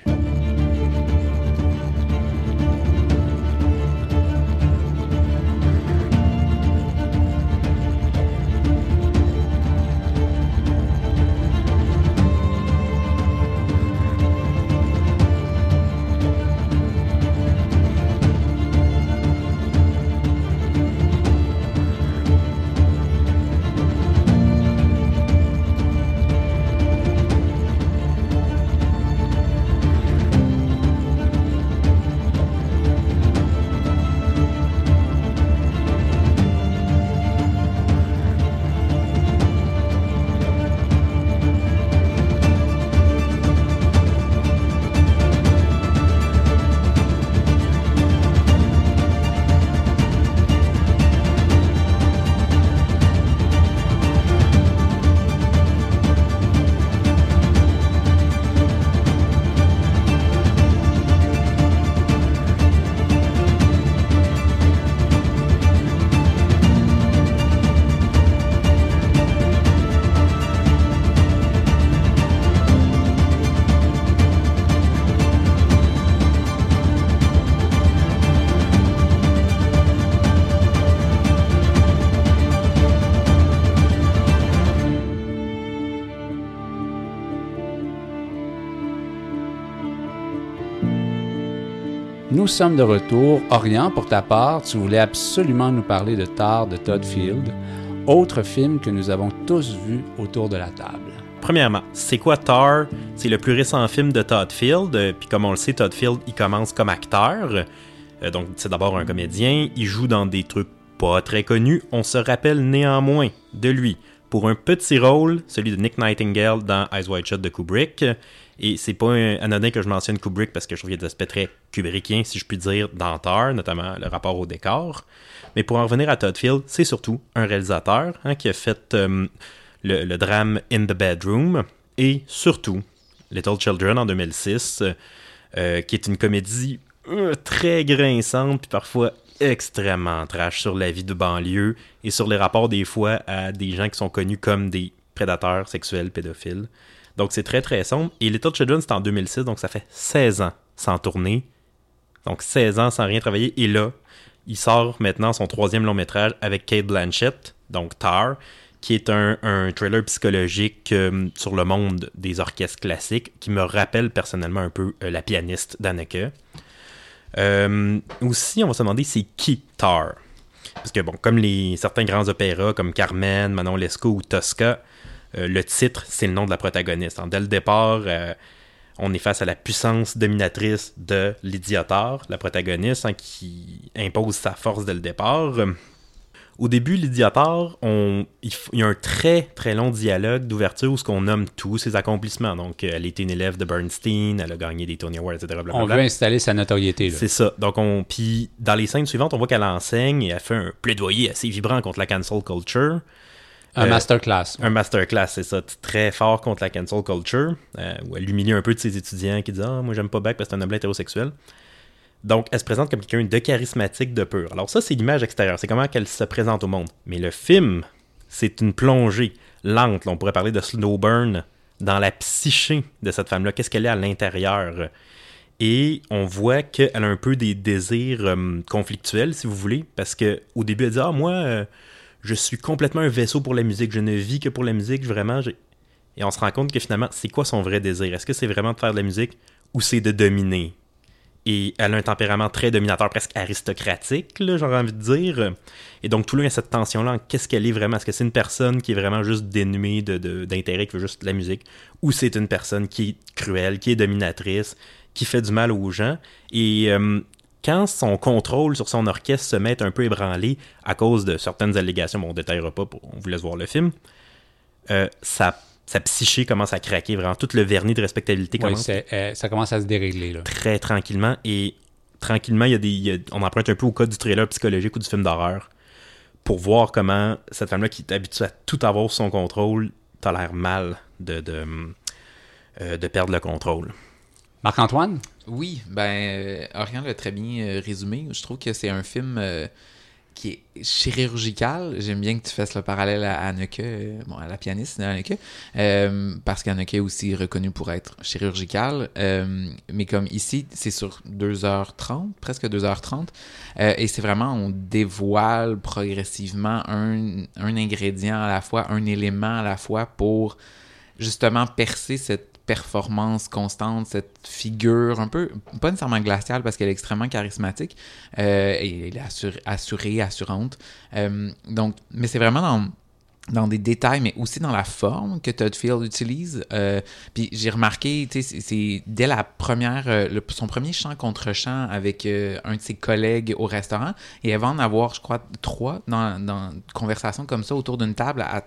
Nous sommes de retour. Orient, pour ta part, tu voulais absolument nous parler de Tar de Todd Field, autre film que nous avons tous vu autour de la table. Premièrement, c'est quoi Tar? C'est le plus récent film de Todd Field. Puis comme on le sait, Todd Field, il commence comme acteur. Euh, donc c'est d'abord un comédien. Il joue dans des trucs pas très connus. On se rappelle néanmoins de lui pour un petit rôle, celui de Nick Nightingale dans Eyes Wide Shut de Kubrick. Et c'est pas anodin que je mentionne Kubrick parce que je trouve qu'il y a des aspects très kubrickiens, si je puis dire, dans notamment le rapport au décor. Mais pour en revenir à Todd Field, c'est surtout un réalisateur hein, qui a fait euh, le, drame In the Bedroom et surtout Little Children en 2006, euh, qui est une comédie euh, très grinçante puis parfois extrêmement trash sur la vie de banlieue et sur les rapports des fois à des gens qui sont connus comme des prédateurs sexuels pédophiles. Donc c'est très très sombre. Et Little Children c'est en 2006, donc ça fait 16 ans sans tourner. Donc 16 ans sans rien travailler. Et là, il sort maintenant son troisième long métrage avec Kate Blanchett, donc Tar, qui est un, un thriller psychologique euh, sur le monde des orchestres classiques, qui me rappelle personnellement un peu euh, la pianiste d'Anneke. Euh, aussi, on va se demander c'est qui Tar? Parce que, bon, comme certains grands opéras comme Carmen, Manon Lescaut ou Tosca, euh, le titre, c'est le nom de la protagoniste. hein. Dès le départ, euh, on est face à la puissance dominatrice de l'idiotar, la protagoniste, hein, qui impose sa force dès le départ. Au début, l'idiotar, on, il, il y a un très très long dialogue d'ouverture où ce qu'on nomme tous ses accomplissements. Donc, euh, elle était une élève de Bernstein, elle a gagné des Tony Awards, etc. On veut installer sa notoriété. C'est ça. Donc, on. Puis, dans les scènes suivantes, on voit qu'elle enseigne et elle fait un plaidoyer assez vibrant contre la cancel culture. Un Euh, masterclass. Un masterclass, c'est ça. Très fort contre la cancel culture. euh, où elle humilie un peu de ses étudiants qui disent Ah, moi, j'aime pas Bach parce que c'est un homme hétérosexuel. Donc, elle se présente comme quelqu'un de charismatique, de pur. Alors, ça, c'est l'image extérieure. C'est comment qu'elle se présente au monde. Mais le film, c'est une plongée lente. là. on pourrait parler de slow burn dans la psyché de cette femme-là. Qu'est-ce qu'elle est à l'intérieur? Et on voit qu'elle a un peu des désirs euh, conflictuels, si vous voulez, parce que au début, elle dit Ah, moi, euh, je suis complètement un vaisseau pour la musique, je ne vis que pour la musique, vraiment. Et on se rend compte que finalement, c'est quoi son vrai désir? Est-ce que c'est vraiment de faire de la musique ou c'est de dominer? Et elle a un tempérament très dominateur, presque aristocratique, j'aurais envie de dire. Et donc, tout le y a cette tension-là en qu'est-ce qu'elle est vraiment? Est-ce que c'est une personne qui est vraiment juste dénuée d'intérêt, qui veut juste de la musique Ou c'est une personne qui est cruelle, qui est dominatrice, qui fait du mal aux gens? Et euh, quand son contrôle sur son orchestre se met un peu ébranlé à cause de certaines allégations, bon, on ne détaillera pas, pour- on vous laisse voir le film, euh, sa, sa psyché commence à craquer, vraiment tout le vernis de respectabilité commence euh, ça commence à se dérégler. Là. très tranquillement et tranquillement, il y a des, il y a- on emprunte un peu au code du trailer psychologique ou du film d'horreur pour voir comment cette femme-là qui est habituée à tout avoir sous son contrôle tolère mal de, de, euh, de perdre le contrôle. Marc-Antoine? Oui, ben, euh, Orion l'a très bien euh, résumé. Je trouve que c'est un film euh, qui est chirurgical. J'aime bien que tu fasses le parallèle à Anneke, bon, à la pianiste d'Anneke, parce qu'Anneke est aussi reconnue pour être chirurgical. Euh, mais comme ici, c'est sur 2h30, presque 2h30, euh, et c'est vraiment, on dévoile progressivement un ingrédient à la fois, un élément à la fois pour justement percer cette performance constante, cette figure un peu, pas nécessairement glaciale parce qu'elle est extrêmement charismatique euh, et elle est assurée, assurante. Euh, donc, mais c'est vraiment dans dans des détails, mais aussi dans la forme que Todd Field utilise. Euh, puis j'ai remarqué, tu sais, c'est- dès la première, son premier chant contre chant avec un de ses collègues au restaurant, et elle va en avoir, je crois, trois dans, dans une conversation comme ça autour d'une table à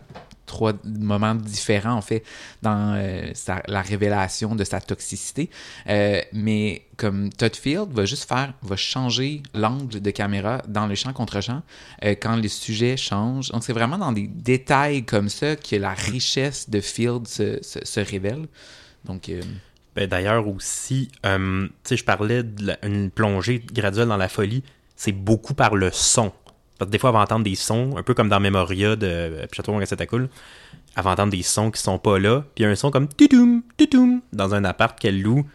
trois moments différents, en fait, dans euh, la révélation de sa toxicité. Euh, mais comme Todd Field va juste faire, va changer l'angle de caméra dans le champ contre champ euh, quand les sujets changent. Donc c'est vraiment dans des détails comme ça que la richesse de Field se, se, révèle. Donc Ben, D'ailleurs aussi, je parlais d'une plongée graduelle dans la folie. C'est beaucoup par le son. Parce que des fois, elle va entendre des sons, un peu comme dans Memoria de euh, Château Cool. Elle va entendre des sons qui sont pas là. Puis il y a un son comme tutum, tutum dans un appart qu'elle loue.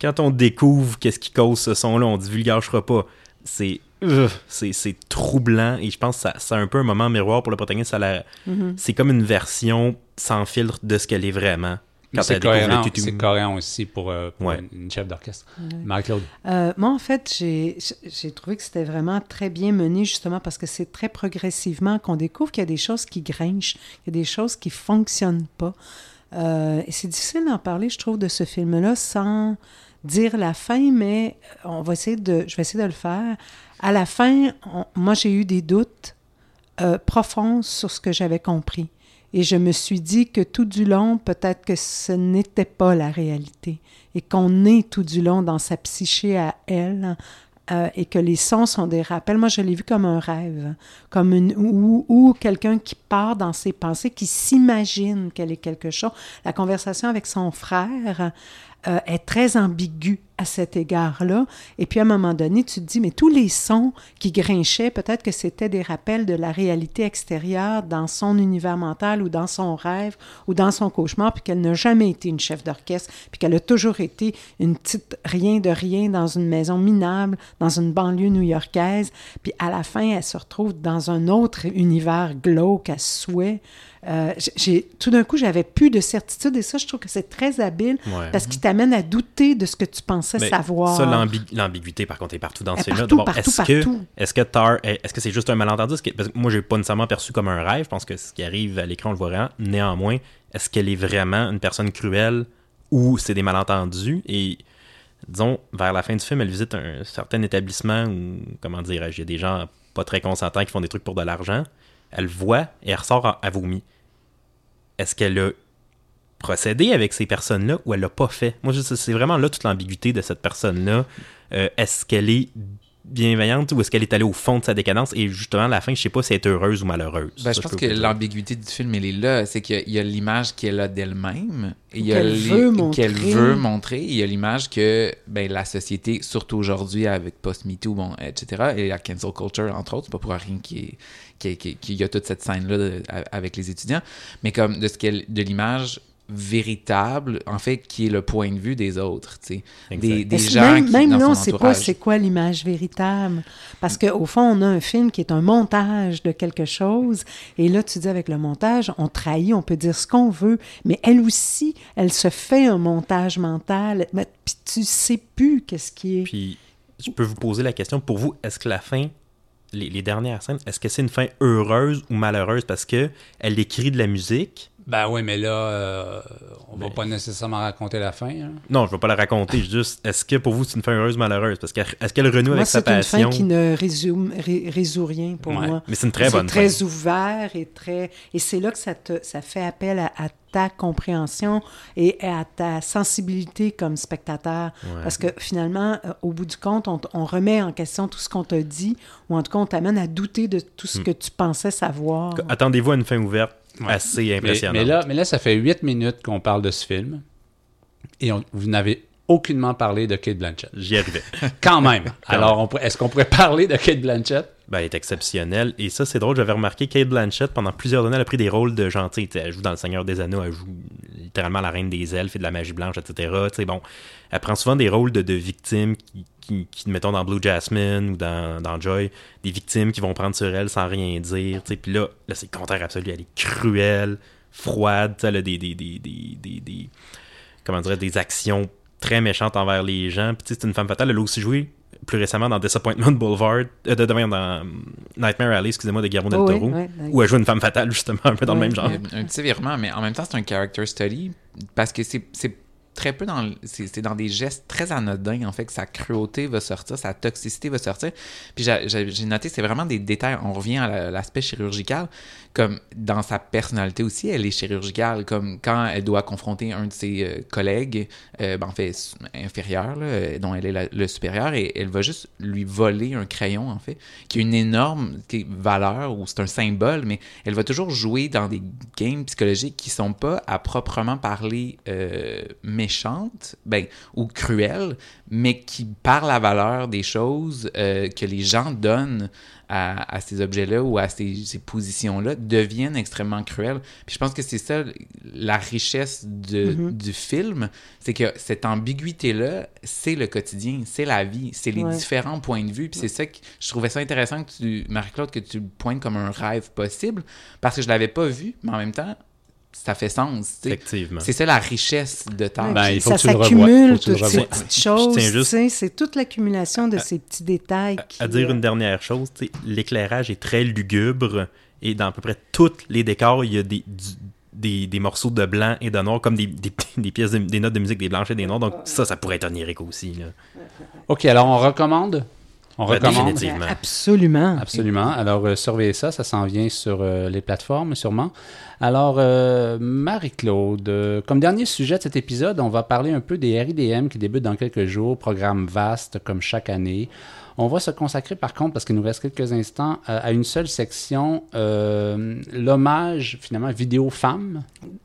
Quand on découvre qu'est-ce qui cause ce son-là, on divulgagera pas. C'est euh, c'est c'est troublant et je pense que ça- c'est un peu un moment miroir pour le protagoniste. Ça la- C'est comme une version sans filtre de ce qu'elle est vraiment. C'est cohérent, cohérent aussi pour, euh, pour Ouais. une, une chef d'orchestre. Euh, moi, en fait, j'ai trouvé que c'était vraiment très bien mené, justement, parce que c'est très progressivement qu'on découvre qu'il y a des choses qui grinchent, qu'il y a des choses qui fonctionnent pas. Euh, et c'est difficile d'en parler, je trouve, de ce film-là sans dire la fin, mais on va essayer de, je vais essayer de le faire. À la fin, on- moi, j'ai eu des doutes euh, profonds sur ce que j'avais compris. Et je me suis dit que tout du long, peut-être que ce n'était pas la réalité. Et qu'on est tout du long dans sa psyché à elle. euh, et que les sons sont des rappels. Moi, je l'ai vu comme un rêve, comme une ou, ou quelqu'un qui part dans ses pensées, qui s'imagine qu'elle est quelque chose. La conversation avec son frère euh, est très ambiguë à cet égard-là. Et puis à un moment donné, tu te dis, mais tous les sons qui grinchaient, peut-être que c'était des rappels de la réalité extérieure dans son univers mental ou dans son rêve ou dans son cauchemar, puis qu'elle n'a jamais été une chef d'orchestre, puis qu'elle a toujours été une petite rien de rien dans une maison minable, dans une banlieue new-yorkaise, puis à la fin, elle se retrouve dans un autre univers glauque à souhait. Euh, j'ai, tout d'un coup, j'avais plus de certitude et ça, je trouve que c'est très habile Ouais. parce qu'il t'amène à douter de ce que tu pensais Mais savoir. Ça, l'ambi- l'ambiguïté, par contre, est partout dans ce D'abord, partout, est-ce que, est-ce que Tar, est-ce que c'est juste un malentendu? Est-ce que- parce que moi, j'ai pas nécessairement perçu comme un rêve. Je pense que ce qui arrive à l'écran, on le voit vraiment. Néanmoins, est-ce qu'elle est vraiment une personne cruelle ou c'est des malentendus? Et disons, vers la fin du film, elle visite un certain établissement où, comment dire, il y a des gens pas très consentants qui font des trucs pour de l'argent. Elle voit et elle ressort à, à vomi. Est-ce qu'elle a procédé avec ces personnes-là ou elle l'a pas fait? Moi, c'est vraiment là toute l'ambiguïté de cette personne-là. Euh, est-ce qu'elle est bienveillante ou est-ce qu'elle est allée au fond de sa décadence? Et justement, à la fin, je sais pas si elle est heureuse ou malheureuse. Ben, Ça, je pense que l'ambiguïté du film, elle est là. C'est qu'il y a- l'image qu'elle a d'elle-même. et il y a Qu'elle veut montrer. qu'elle veut montrer. Il y a l'image que ben, la société, surtout aujourd'hui avec post-MeToo, bon, etc., et la cancel culture, entre autres, c'est pas pour rien qu'il y, a toute cette scène-là de- avec les étudiants, mais comme de, ce qu'elle, de l'image véritable, en fait, qui est le point de vue des autres. tu sais. Des, des gens même, qui, même dans là, on son ne sait pas entourage. c'est quoi l'image véritable. Parce qu'au fond, on a un film qui est un montage de quelque chose. Et là, tu dis avec le montage, on trahit, on peut dire ce qu'on veut. Mais elle aussi, elle se fait un montage mental. Mais, puis tu sais plus qu'est-ce qui est. Puis, je peux vous poser la question, pour vous, est-ce que la fin, les, les dernières scènes, est-ce que c'est une fin heureuse ou malheureuse? Parce que elle écrit de la musique. Ben oui, mais là, euh, on va pas nécessairement raconter la fin. hein. Non, je ne vais pas la raconter. juste, est-ce que pour vous, c'est une fin heureuse ou malheureuse? Parce que est-ce qu'elle renoue Moi, avec sa c'est une fin passion? qui ne résume, ré- résout rien pour Ouais. moi. Mais c'est une très bonne C'est très fin. ouvert et très. Et c'est là que ça, te, ça fait appel à, à ta compréhension et à ta sensibilité comme spectateur. Ouais. Parce que finalement, euh, au bout du compte, on, remet en question tout ce qu'on t'a dit, ou en tout cas, on t'amène à douter de tout Hmm. ce que tu pensais savoir. Attendez-vous à une fin ouverte Ouais. assez Mais, impressionnante. mais là, mais là, ça fait huit minutes qu'on parle de ce film et on- vous n'avez aucunement parlé de Kate Blanchett. J'y arrivais. Quand même. Alors, est-ce qu'on pourrait parler de Kate Blanchett? Ben, elle est exceptionnelle. Et ça, c'est drôle. J'avais remarqué Kate Blanchett, pendant plusieurs années, elle a pris des rôles de gentille. Elle joue dans Le Seigneur des Anneaux, elle joue littéralement la Reine des Elfes et de la magie blanche, etc. T'sais, bon, elle prend souvent des rôles de, de victimes qui, qui, qui, mettons, dans Blue Jasmine ou dans, dans Joy, des victimes qui vont prendre sur elle sans rien dire. t'sais. Puis là, là c'est le contraire absolu. Elle est cruelle, froide. Elle a des, des, des, des, des, des- comment dire, des actions très méchantes envers les gens. Puis tu sais, c'est une femme fatale. Elle a aussi joué plus récemment dans Disappointment Boulevard, euh, de, de- dans um, Nightmare Alley, excusez-moi, de Guillermo del Oh oui, Toro, oui, oui. où elle joue une femme fatale, justement, un peu dans Ouais. le même genre. Un petit virement, mais en même temps, c'est un character study parce que c'est très peu dans. le- C'est dans des gestes très anodins, en fait, que sa cruauté va sortir, sa toxicité va sortir. Puis j'ai- noté, c'est vraiment des détails. On revient à la- l'aspect chirurgical. Comme dans sa personnalité aussi, elle est chirurgicale. Comme quand elle doit confronter un de ses euh, collègues, euh, ben, en fait, inférieur, euh, dont elle est le supérieur, et elle va juste lui voler un crayon, en fait, qui a une énorme valeur ou c'est un symbole, mais elle va toujours jouer dans des games psychologiques qui sont pas à proprement parler euh, méchantes ben, ou cruelles, mais qui, par la valeur des choses euh, que les gens donnent à, à ces objets-là ou à ces, ces positions-là, deviennent extrêmement cruelles. Puis je pense que c'est ça la richesse de, Mhm. du film, c'est que cette ambiguïté-là, c'est le quotidien, c'est la vie, c'est les Ouais. différents points de vue. Puis c'est ça que je trouvais ça intéressant que tu, Marie-Claude, que tu le pointes comme un rêve possible, parce que je l'avais pas vu, mais en même temps, ça fait sens. tu sais. Effectivement. C'est ça la richesse de ta Ouais, Ben, il faut ça s'accumule, toutes ces petites choses. C'est toute l'accumulation de ces petits détails. Qui, À dire euh, une dernière chose, l'éclairage est très lugubre et dans à peu près tous les décors, il y a des, du- des, des morceaux de blanc et de noir, comme des, des, des pièces, de- des notes de musique, des blanches et des noirs. Donc ça, ça pourrait être onirique aussi. Là. OK, alors on recommande? On Ben, recommande? définitivement. Absolument. Absolument. Alors, euh, surveillez ça, ça s'en vient sur euh, les plateformes, sûrement. Alors, euh, Marie-Claude, euh, comme dernier sujet de cet épisode, on va parler un peu des RIDM qui débutent dans quelques jours, programme vaste comme chaque année. On va se consacrer, par contre, parce qu'il nous reste quelques instants, euh, à une seule section, euh, l'hommage, finalement, vidéo femme.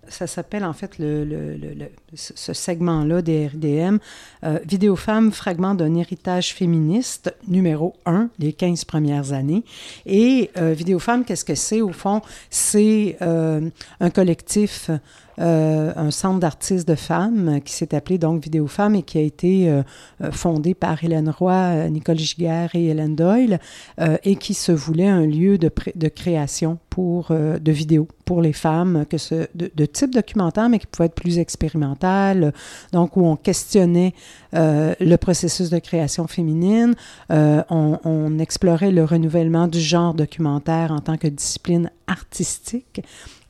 Ça s'appelle en fait le, le- le- ce segment-là des RDM, euh, Vidéo Femmes, fragment d'un héritage féministe, numéro 1, les 15 premières années. Et Vidéo Femmes, qu'est-ce que c'est au fond? C'est un collectif, un centre d'artistes de femmes qui s'est appelé donc Vidéo Femmes et qui a été fondé par Hélène Roy, Nicole Giguère et Hélène Doyle euh, et qui se voulait un lieu de, création pour, euh, de vidéos pour les femmes, que de, de type documentaire, mais qui pouvait être plus expérimental, donc où on questionnait euh, le processus de création féminine, euh, on, explorait le renouvellement du genre documentaire en tant que discipline artistique,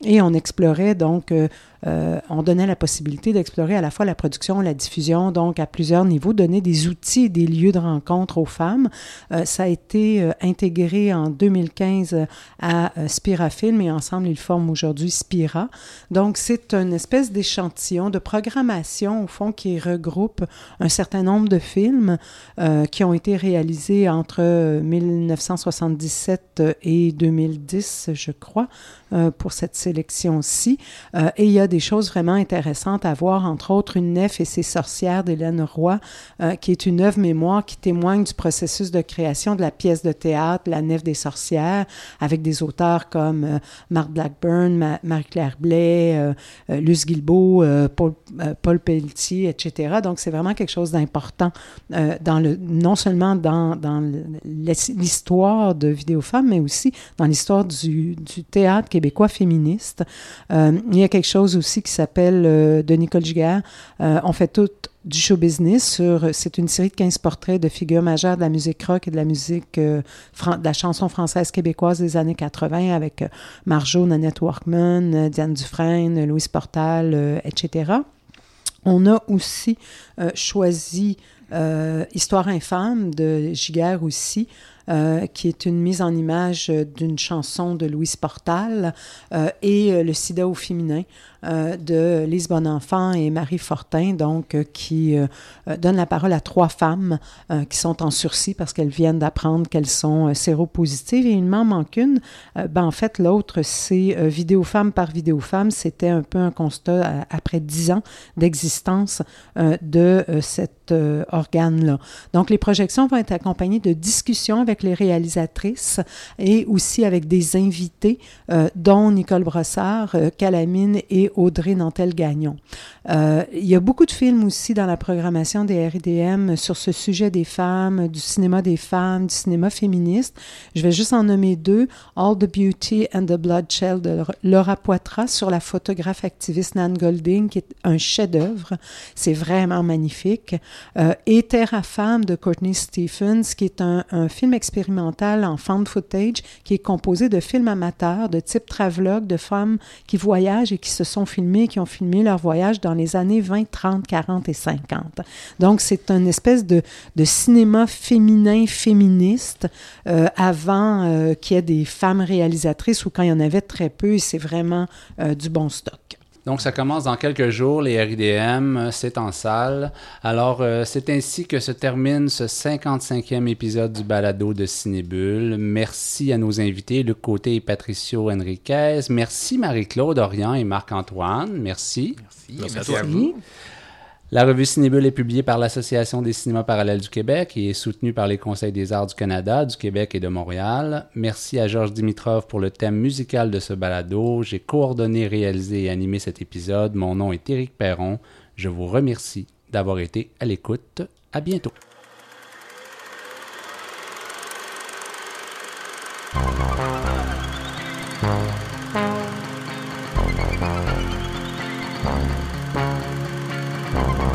et on explorait donc, euh, on donnait la possibilité d'explorer à la fois la production, la diffusion, donc à plusieurs niveaux, donner des outils des lieux de rencontre aux femmes. Ça a été intégré en 2015 à Spira Film et ensemble ils forment aujourd'hui Spira. Donc c'est une espèce d'échantillon de programmation au fond qui regroupe un certain nombre de films euh, qui ont été réalisés entre euh, 1977 et 2010, je crois, euh, pour cette sélection-ci. Euh, et il y a des choses vraiment intéressantes à voir, entre autres Une nef et ses sorcières d'Hélène Roy, euh, qui est une œuvre mémoire qui témoigne du processus de création de la pièce de théâtre La nef des sorcières, avec des auteurs comme euh, Mark Blackburn, Ma- Marie-Claire Blais, euh, euh, Luce Guilbeault, euh, Paul, euh, Paul Pelletier, etc. Donc, c'est vraiment quelque chose d'important euh, dans le, non seulement dans, dans l'histoire de Vidéofemme, mais aussi dans l'histoire du, du théâtre québécois féministe. Euh, il y a quelque chose aussi qui s'appelle, euh, de Nicole Giguère, on fait tout du show business sur c'est une série de 15 portraits de figures majeures de la musique rock et de la musique de la chanson française québécoise des années 80 avec Marjo, Nanette Workman, Diane Dufresne, Louise Portal, etc. On a aussi euh, choisi euh, Histoire infâme de Giguère aussi, euh, qui est une mise en image d'une chanson de Louise Portal, euh, et euh, Le sida au féminin euh, de Lise Bonenfant et Marie Fortin, donc euh, qui euh, donnent la parole à trois femmes qui sont en sursis parce qu'elles viennent d'apprendre qu'elles sont séropositives et il m'en manque une. Ben, en fait, l'autre, c'est Vidéo Femme par Vidéo Femme. C'était un peu un constat après dix ans d'existence de cet organe-là. Donc, les projections vont être accompagnées de discussions avec les réalisatrices et aussi avec des invités, dont Nicole Brossard, Calamine et Audrey Nantel-Gagnon. Euh, il y a beaucoup de films aussi dans la programmation des RIDM sur ce sujet des femmes, du cinéma des femmes, du cinéma féministe. Je vais juste en nommer deux. All the Beauty and the Bloodshed de Laura Poitras sur la photographe activiste Nan Golding, qui est un chef-d'œuvre. C'est vraiment magnifique. Euh, et Terre à femme de Courtney Stephens, qui est un, un film expérimental en found footage qui est composé de films amateurs de type travelogue, de femmes qui voyagent et qui se sont qui ont filmé leur voyage dans les années 20, 30, 40 et 50. Donc, c'est une espèce de, de cinéma féminin, féministe, euh, avant euh, qu'il y ait des femmes réalisatrices ou quand il y en avait très peu, et c'est vraiment euh, du bon stock. Donc, ça commence dans quelques jours, les RIDM, euh, c'est en salle. Alors, euh, c'est ainsi que se termine ce 55e épisode du balado de Cinébule. Merci à nos invités, Luc Côté et Patricio Henriquez. Merci Marie-Claude Orion et Marc-Antoine. Merci. Merci. Merci à vous. La revue Cinébule est publiée par l'Association des cinémas parallèles du Québec et est soutenue par les Conseils des arts du Canada, du Québec et de Montréal. Merci à Georges Dimitrov pour le thème musical de ce balado. J'ai coordonné, réalisé et animé cet épisode. Mon nom est Éric Perron. Je vous remercie d'avoir été à l'écoute. À bientôt. Bye.